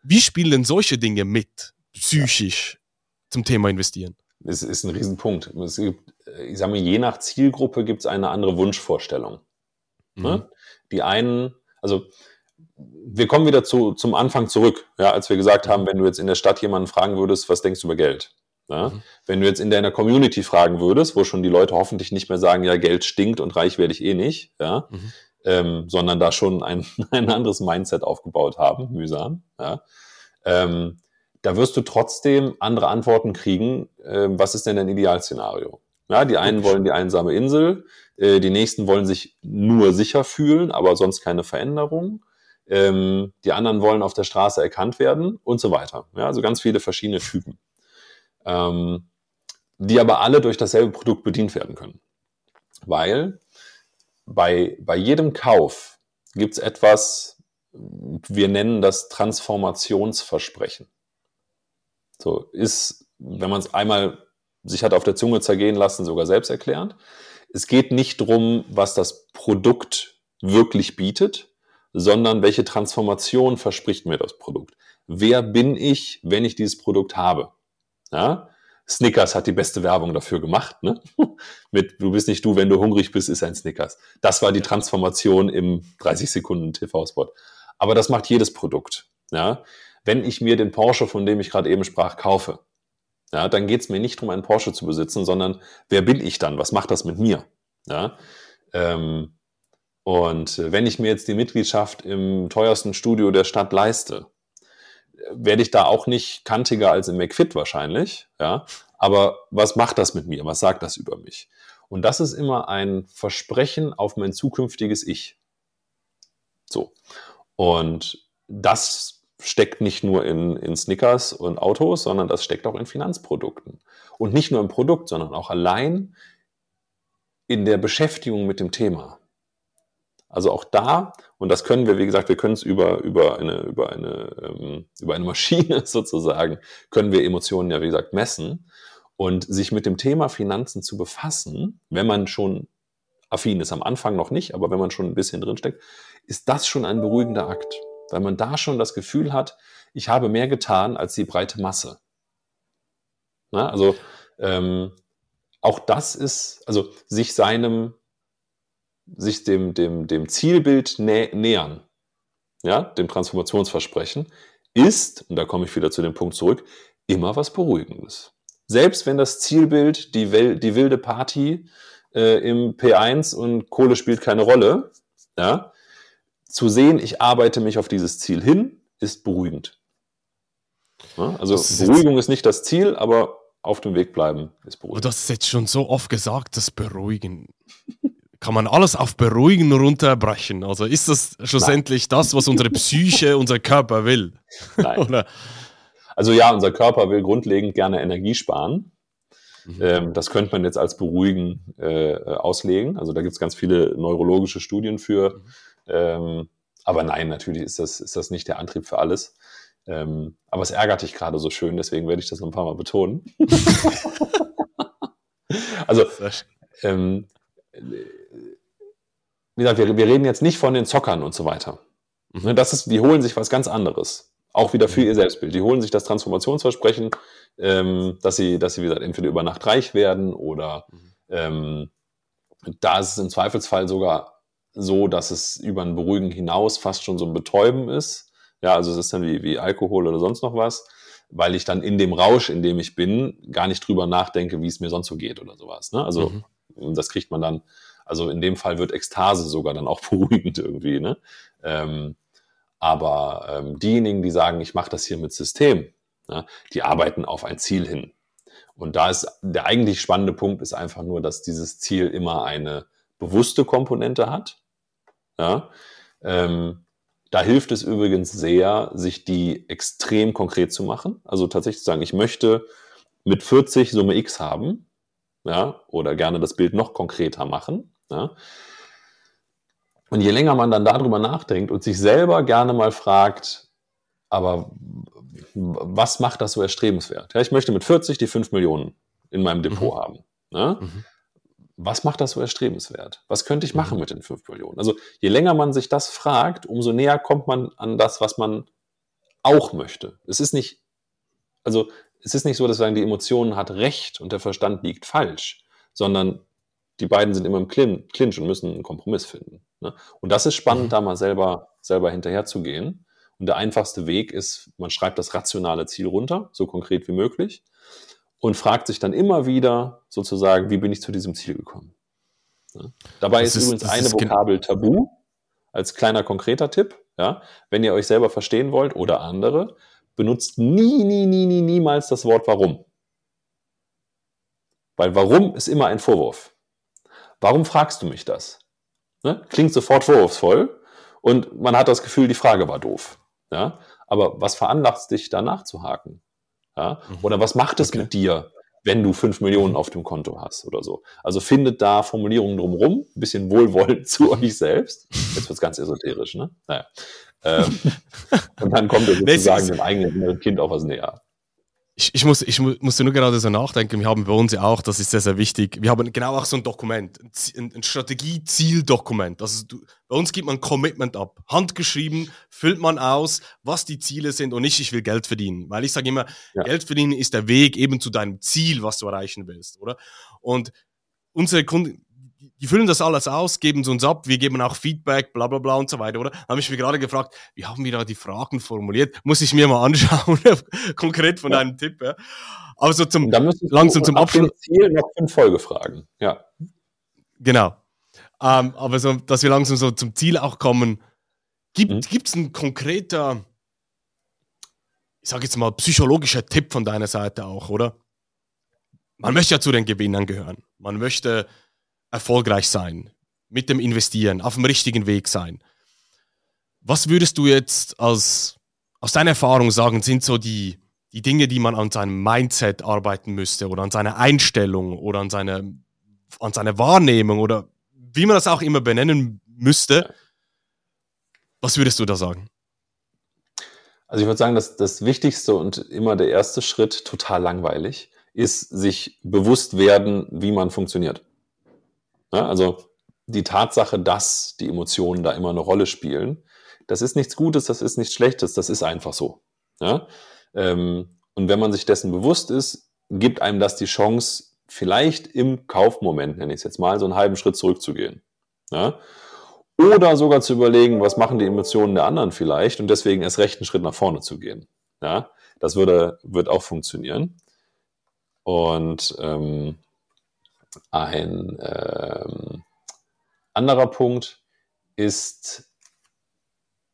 Wie spielen denn solche Dinge mit, psychisch, zum Thema Investieren? Das ist ein Riesenpunkt. Es gibt, ich sage mal, je nach Zielgruppe gibt es eine andere Wunschvorstellung. Ne? Mhm. Die einen, also wir kommen wieder zu, zum Anfang zurück, ja, als wir gesagt haben, wenn du jetzt in der Stadt jemanden fragen würdest, was denkst du über Geld? Ja? Mhm. Wenn du jetzt in deiner Community fragen würdest, wo schon die Leute hoffentlich nicht mehr sagen, ja, Geld stinkt und reich werde ich eh nicht, ja, mhm ähm, sondern da schon ein, ein anderes Mindset aufgebaut haben, mühsam. Ja. Ähm, da wirst du trotzdem andere Antworten kriegen. Äh, was ist denn ein Idealszenario? Ja, die einen wollen die einsame Insel, äh, die nächsten wollen sich nur sicher fühlen, aber sonst keine Veränderung. Ähm, die anderen wollen auf der Straße erkannt werden und so weiter. Ja, also ganz viele verschiedene Typen, ähm, die aber alle durch dasselbe Produkt bedient werden können. Weil bei, bei jedem Kauf gibt es etwas, wir nennen das Transformationsversprechen. So ist, wenn man es einmal sich hat auf der Zunge zergehen lassen, sogar selbst erklärend. Es geht nicht darum, was das Produkt wirklich bietet, sondern welche Transformation verspricht mir das Produkt. Wer bin ich, wenn ich dieses Produkt habe? Ja? Snickers hat die beste Werbung dafür gemacht. Ne? Mit Du bist nicht du, wenn du hungrig bist, ist ein Snickers. Das war die Transformation im 30 Sekunden TV-Spot. Aber das macht jedes Produkt. Ja? Wenn ich mir den Porsche, von dem ich gerade eben sprach, kaufe, ja, dann geht es mir nicht darum, einen Porsche zu besitzen, sondern wer bin ich dann? Was macht das mit mir? Ja? Ähm, und wenn ich mir jetzt die Mitgliedschaft im teuersten Studio der Stadt leiste, werde ich da auch nicht kantiger als im McFit wahrscheinlich. Ja? Aber was macht das mit mir? Was sagt das über mich? Und das ist immer ein Versprechen auf mein zukünftiges Ich. So. Und das steckt nicht nur in, in Snickers und Autos, sondern das steckt auch in Finanzprodukten. Und nicht nur im Produkt, sondern auch allein in der Beschäftigung mit dem Thema. Also auch da, und das können wir, wie gesagt, wir können es über, über, eine, über, eine, ähm, über eine Maschine sozusagen, können wir Emotionen ja, wie gesagt, messen. Und sich mit dem Thema Finanzen zu befassen, wenn man schon affin ist, am Anfang noch nicht, aber wenn man schon ein bisschen drinsteckt, ist das schon ein beruhigender Akt. Weil man da schon das Gefühl hat, ich habe mehr getan als die breite Masse. Na, also ähm, auch das ist, also sich seinem sich dem, dem, dem Zielbild nä nähern, ja, dem Transformationsversprechen, ist, und da komme ich wieder zu dem Punkt zurück, immer was Beruhigendes. Selbst wenn das Zielbild, die, die wilde Party äh, im P1 und Kohle spielt keine Rolle, ja, zu sehen, ich arbeite mich auf dieses Ziel hin, ist beruhigend. Ja, also Beruhigung ist nicht das Ziel, aber auf dem Weg bleiben ist beruhigen. Du hast jetzt schon so oft gesagt, das Beruhigen. Kann man alles auf Beruhigen runterbrechen? Also ist das schlussendlich Nein. das, was unsere Psyche, unser Körper will? Nein. Also ja, unser Körper will grundlegend gerne Energie sparen. Mhm. Ähm, das könnte man jetzt als Beruhigen äh, auslegen. Also da gibt es ganz viele neurologische Studien für. Mhm. Ähm, aber nein, natürlich ist das, ist das nicht der Antrieb für alles. Ähm, aber es ärgert dich gerade so schön, deswegen werde ich das noch ein paar Mal betonen. also, ähm, wie gesagt, wir, wir, reden jetzt nicht von den Zockern und so weiter. Mhm. Ne, das ist, die holen sich was ganz anderes. Auch wieder für mhm. ihr Selbstbild. Die holen sich das Transformationsversprechen, ähm, dass sie, dass sie, wie gesagt, entweder über Nacht reich werden oder mhm. ähm, da ist es im Zweifelsfall sogar so, dass es über ein Beruhigen hinaus fast schon so ein Betäuben ist. Ja, also es ist dann wie, wie Alkohol oder sonst noch was, weil ich dann in dem Rausch, in dem ich bin, gar nicht drüber nachdenke, wie es mir sonst so geht oder sowas. Ne? Also mhm. das kriegt man dann, also in dem Fall wird Ekstase sogar dann auch beruhigend irgendwie. Ne? Ähm, aber ähm, diejenigen, die sagen, ich mache das hier mit System, ja, die arbeiten auf ein Ziel hin. Und da ist der eigentlich spannende Punkt ist einfach nur, dass dieses Ziel immer eine bewusste Komponente hat. Ja, ähm, da hilft es übrigens sehr, sich die extrem konkret zu machen. Also tatsächlich zu sagen, ich möchte mit 40 Summe X haben, ja, oder gerne das Bild noch konkreter machen. Ja. Und je länger man dann darüber nachdenkt und sich selber gerne mal fragt, aber was macht das so erstrebenswert? Ja, ich möchte mit 40 die 5 Millionen in meinem Depot mhm. haben. Ja? Mhm was macht das so erstrebenswert? Was könnte ich machen mhm. mit den 5 Millionen? Also je länger man sich das fragt, umso näher kommt man an das, was man auch möchte. Es ist nicht, also es ist nicht so, dass wir sagen, die Emotionen hat recht und der Verstand liegt falsch, sondern die beiden sind immer im Clinch und müssen einen Kompromiss finden. Ne? Und das ist spannend, mhm. da mal selber, selber hinterher zu gehen. Und der einfachste Weg ist, man schreibt das rationale Ziel runter, so konkret wie möglich und fragt sich dann immer wieder sozusagen, wie bin ich zu diesem Ziel gekommen? Ja. Dabei ist, ist, übrigens eine ist Vokabel Tabu als kleiner konkreter Tipp. Ja. Wenn ihr euch selber verstehen wollt oder andere, benutzt nie, nie, nie, nie, niemals das Wort Warum. Weil Warum ist immer ein Vorwurf. Warum fragst du mich das? Ne? Klingt sofort vorwurfsvoll und man hat das Gefühl, die Frage war doof. Ja? Aber was veranlasst dich, da nachzuhaken? Ja? Mhm. Oder was macht es okay. mit dir, wenn du fünf Millionen auf dem Konto hast oder so? Also findet da Formulierungen drumherum, ein bisschen wohlwollend zu euch selbst. Jetzt wird es ganz esoterisch, ne? Naja. Ähm, und dann kommt ihr sozusagen dem eigenen Kind auch was näher ich, ich, muss, ich musste nur gerade so nachdenken, wir haben bei uns ja auch, das ist sehr, sehr wichtig, wir haben genau auch so ein Dokument, ein, ein Strategie-Ziel-Dokument. Also du, bei uns gibt man Commitment ab. Handgeschrieben, füllt man aus, was die Ziele sind und nicht, ich will Geld verdienen. Weil ich sage immer, ja. Geld verdienen ist der Weg eben zu deinem Ziel, was du erreichen willst, oder? Und unsere Kunden, die füllen das alles aus, geben es uns ab, wir geben auch Feedback, bla bla bla und so weiter, oder? Da habe ich mich gerade gefragt, wie haben wir da die Fragen formuliert? Muss ich mir mal anschauen, konkret von ja. einem Tipp. Ja. Aber so zum langsam zum Abschluss. Ziel noch fünf Folgefragen, ja. Genau. Ähm, aber so, dass wir langsam so zum Ziel auch kommen. Gibt es mhm. ein konkreter, ich sage jetzt mal, psychologischer Tipp von deiner Seite auch, oder? Man möchte ja zu den Gewinnern gehören. Man möchte erfolgreich sein, mit dem Investieren, auf dem richtigen Weg sein. Was würdest du jetzt als, aus deiner Erfahrung sagen, sind so die, die Dinge, die man an seinem Mindset arbeiten müsste oder an seiner Einstellung oder an, seine, an seiner Wahrnehmung oder wie man das auch immer benennen müsste? Was würdest du da sagen? Also ich würde sagen, dass das Wichtigste und immer der erste Schritt, total langweilig, ist sich bewusst werden, wie man funktioniert. Ja, also die Tatsache, dass die Emotionen da immer eine Rolle spielen, das ist nichts Gutes, das ist nichts Schlechtes, das ist einfach so. Ja? Ähm, und wenn man sich dessen bewusst ist, gibt einem das die Chance, vielleicht im Kaufmoment, nenne ich es jetzt mal, so einen halben Schritt zurückzugehen. Ja? Oder sogar zu überlegen, was machen die Emotionen der anderen vielleicht und deswegen erst recht einen Schritt nach vorne zu gehen. Ja? Das würde, wird auch funktionieren. Und ähm, ein ähm, anderer Punkt ist,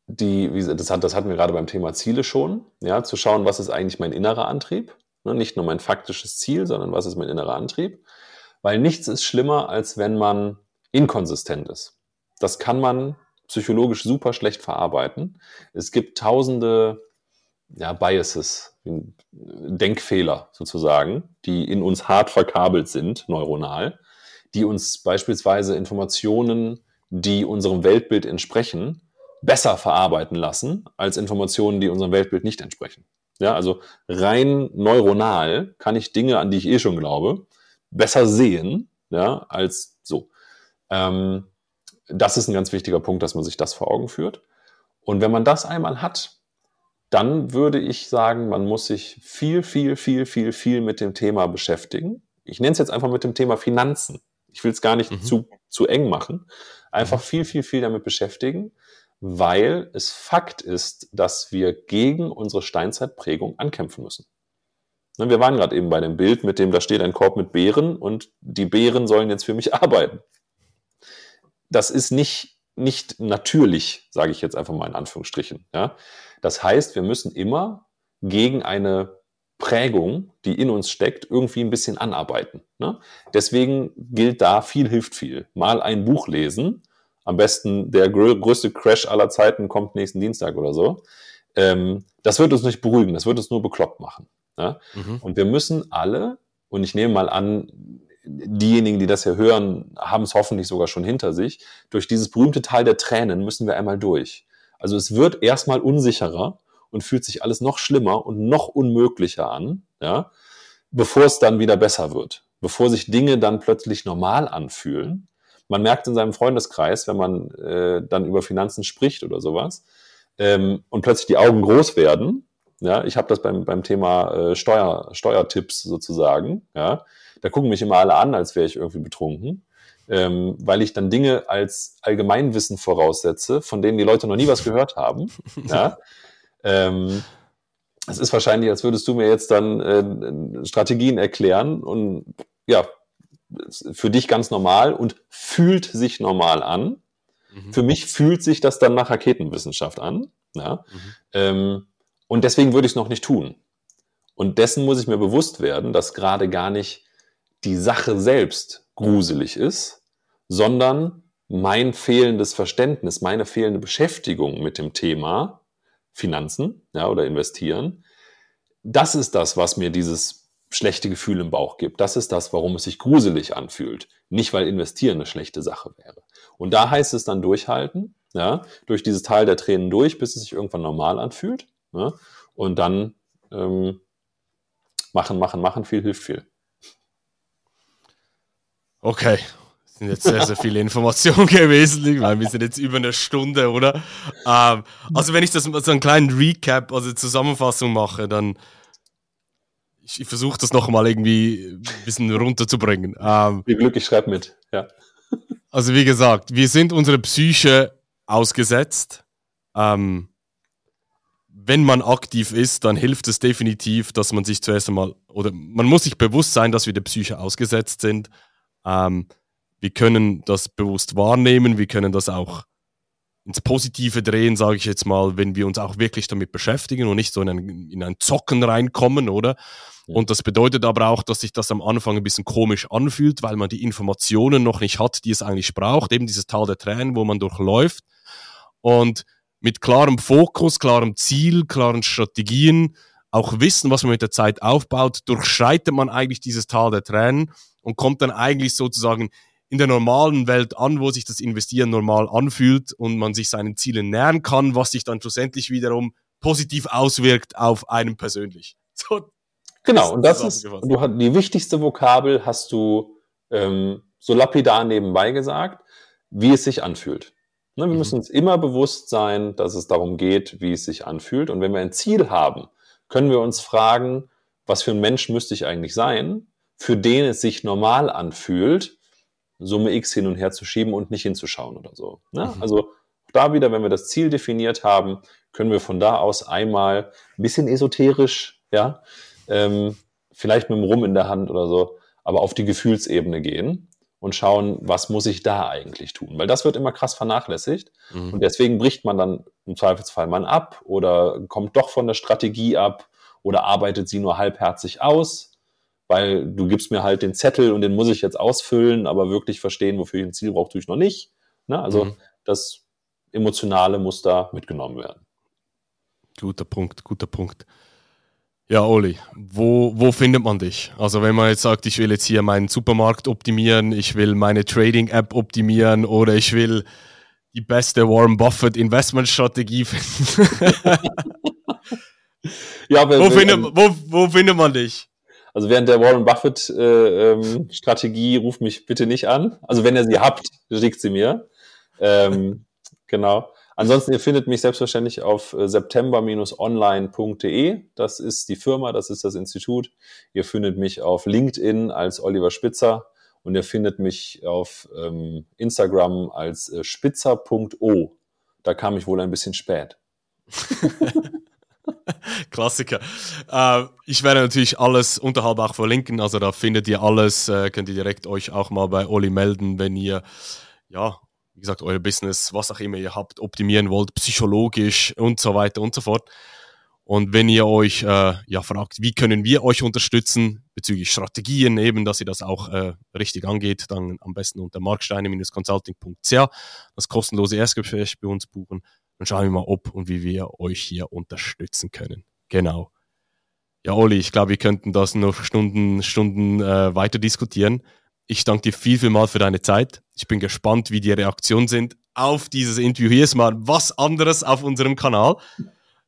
die, wie, das, hat, das hatten wir gerade beim Thema Ziele schon, ja, zu schauen, was ist eigentlich mein innerer Antrieb, ne, nicht nur mein faktisches Ziel, sondern was ist mein innerer Antrieb, weil nichts ist schlimmer, als wenn man inkonsistent ist. Das kann man psychologisch super schlecht verarbeiten. Es gibt tausende ja, Biases, Denkfehler sozusagen, die in uns hart verkabelt sind, neuronal, die uns beispielsweise Informationen, die unserem Weltbild entsprechen, besser verarbeiten lassen als Informationen, die unserem Weltbild nicht entsprechen. Ja, also rein neuronal kann ich Dinge, an die ich eh schon glaube, besser sehen, ja, als so. Ähm, das ist ein ganz wichtiger Punkt, dass man sich das vor Augen führt. Und wenn man das einmal hat, dann würde ich sagen, man muss sich viel, viel, viel, viel, viel mit dem Thema beschäftigen. Ich nenne es jetzt einfach mit dem Thema Finanzen. Ich will es gar nicht mhm. zu, zu eng machen. Einfach mhm. viel, viel, viel damit beschäftigen, weil es Fakt ist, dass wir gegen unsere Steinzeitprägung ankämpfen müssen. Ne, wir waren gerade eben bei dem Bild, mit dem da steht ein Korb mit Beeren und die Beeren sollen jetzt für mich arbeiten. Das ist nicht, nicht natürlich, sage ich jetzt einfach mal in Anführungsstrichen. Ja? Das heißt, wir müssen immer gegen eine Prägung, die in uns steckt, irgendwie ein bisschen anarbeiten. Ne? Deswegen gilt da, viel hilft viel. Mal ein Buch lesen, am besten der größte Crash aller Zeiten kommt nächsten Dienstag oder so. Ähm, das wird uns nicht beruhigen, das wird uns nur bekloppt machen. Ne? Mhm. Und wir müssen alle, und ich nehme mal an, diejenigen, die das hier hören, haben es hoffentlich sogar schon hinter sich, durch dieses berühmte Tal der Tränen müssen wir einmal durch. Also es wird erstmal unsicherer und fühlt sich alles noch schlimmer und noch unmöglicher an, ja, bevor es dann wieder besser wird, bevor sich Dinge dann plötzlich normal anfühlen. Man merkt in seinem Freundeskreis, wenn man äh, dann über Finanzen spricht oder sowas, ähm, und plötzlich die Augen groß werden. Ja, ich habe das beim, beim Thema äh, Steuer, Steuertipps sozusagen. Ja, da gucken mich immer alle an, als wäre ich irgendwie betrunken ähm, weil ich dann Dinge als Allgemeinwissen voraussetze, von denen die Leute noch nie was gehört haben. ja. Ähm, es ist wahrscheinlich, als würdest du mir jetzt dann äh, Strategien erklären und ja, für dich ganz normal und fühlt sich normal an. Mhm. Für mich fühlt sich das dann nach Raketenwissenschaft an. Ja? Mhm. Ähm, und deswegen würde ich es noch nicht tun. Und dessen muss ich mir bewusst werden, dass gerade gar nicht die Sache selbst gruselig ist, sondern mein fehlendes Verständnis, meine fehlende Beschäftigung mit dem Thema Finanzen ja, oder investieren, das ist das, was mir dieses schlechte Gefühl im Bauch gibt. Das ist das, warum es sich gruselig anfühlt. Nicht, weil investieren eine schlechte Sache wäre. Und da heißt es dann durchhalten, ja, durch dieses Teil der Tränen durch, bis es sich irgendwann normal anfühlt. Ja, und dann ähm, machen, machen, machen, viel hilft viel. Okay, sind jetzt sehr, sehr viele Informationen gewesen, weil wir sind jetzt über eine Stunde, oder? Ähm, also wenn ich das so einen kleinen Recap, also Zusammenfassung mache, dann ich, ich versuche das nochmal irgendwie ein bisschen runterzubringen. Ähm, Wie Glück, ich schreibe mit, ja. Also wie gesagt, wir sind unsere Psyche ausgesetzt. Ähm, wenn man aktiv ist, dann hilft es definitiv, dass man sich zuerst einmal, oder man muss sich bewusst sein, dass wir der Psyche ausgesetzt sind. Ähm, wir können das bewusst wahrnehmen, wir können das auch ins Positive drehen, sage ich jetzt mal, wenn wir uns auch wirklich damit beschäftigen und nicht so in ein, in ein Zocken reinkommen, oder? Und das bedeutet aber auch, dass sich das am Anfang ein bisschen komisch anfühlt, weil man die Informationen noch nicht hat, die es eigentlich braucht, eben dieses Tal der Tränen, wo man durchläuft. Und mit klarem Fokus, klarem Ziel, klaren Strategien, auch wissen, was man mit der Zeit aufbaut, durchschreitet man eigentlich dieses Tal der Tränen und kommt dann eigentlich sozusagen in der normalen Welt an, wo sich das Investieren normal anfühlt und man sich seinen Zielen nähern kann, was sich dann schlussendlich wiederum positiv auswirkt auf einen persönlich. So, genau, und das ist, du hast, die wichtigste Vokabel hast du ähm, so lapidar nebenbei gesagt, wie es sich anfühlt. Ne, wir mhm. müssen uns immer bewusst sein, dass es darum geht, wie es sich anfühlt. Und wenn wir ein Ziel haben, können wir uns fragen, was für ein Mensch müsste ich eigentlich sein, für den es sich normal anfühlt, Summe X hin und her zu schieben und nicht hinzuschauen oder so. Ne? Mhm. Also da wieder, wenn wir das Ziel definiert haben, können wir von da aus einmal ein bisschen esoterisch, ja, ähm, vielleicht mit dem Rum in der Hand oder so, aber auf die Gefühlsebene gehen und schauen, was muss ich da eigentlich tun? Weil das wird immer krass vernachlässigt mhm. und deswegen bricht man dann im Zweifelsfall mal ab oder kommt doch von der Strategie ab oder arbeitet sie nur halbherzig aus, weil du gibst mir halt den Zettel und den muss ich jetzt ausfüllen, aber wirklich verstehen, wofür ich ein Ziel brauche, tue ich noch nicht. Ne? Also mhm. das emotionale muss da mitgenommen werden. Guter Punkt, guter Punkt. Ja, Oli, wo, wo findet man dich? Also wenn man jetzt sagt, ich will jetzt hier meinen Supermarkt optimieren, ich will meine Trading-App optimieren oder ich will die beste Warren Buffett Investmentstrategie finden. ja, wo, findet, wo, wo findet man dich? Also während der Warren Buffett äh, ähm, Strategie ruft mich bitte nicht an. Also wenn ihr sie habt, schickt sie mir. Ähm, genau. Ansonsten, ihr findet mich selbstverständlich auf äh, september-online.de. Das ist die Firma, das ist das Institut. Ihr findet mich auf LinkedIn als Oliver Spitzer und ihr findet mich auf ähm, Instagram als äh, spitzer.o. Da kam ich wohl ein bisschen spät. Klassiker. Äh, ich werde natürlich alles unterhalb auch verlinken, also da findet ihr alles, äh, könnt ihr direkt euch auch mal bei Oli melden, wenn ihr ja wie gesagt, euer Business, was auch immer ihr habt, optimieren wollt, psychologisch und so weiter und so fort. Und wenn ihr euch äh, ja fragt, wie können wir euch unterstützen bezüglich Strategien, eben, dass ihr das auch äh, richtig angeht, dann am besten unter marksteine-consulting.ch das kostenlose Erstgespräch bei uns buchen. Dann schauen wir mal, ob und wie wir euch hier unterstützen können. Genau. Ja, Olli, ich glaube, wir könnten das noch Stunden, Stunden äh, weiter diskutieren. Ich danke dir viel, viel mal für deine Zeit. Ich bin gespannt, wie die Reaktionen sind auf dieses Interview. Hier ist mal was anderes auf unserem Kanal.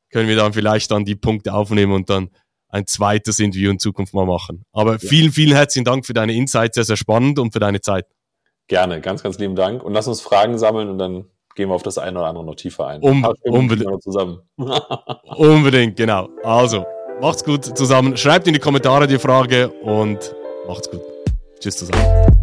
Können wir dann vielleicht dann die Punkte aufnehmen und dann ein zweites Interview in Zukunft mal machen. Aber vielen, vielen herzlichen Dank für deine Insights. Sehr, sehr spannend und für deine Zeit. Gerne, ganz, ganz lieben Dank. Und lass uns Fragen sammeln und dann gehen wir auf das eine oder andere noch tiefer ein. Um, unbedingt. Zusammen. unbedingt, genau. Also, macht's gut zusammen. Schreibt in die Kommentare die Frage und macht's gut. Tschüss zusammen.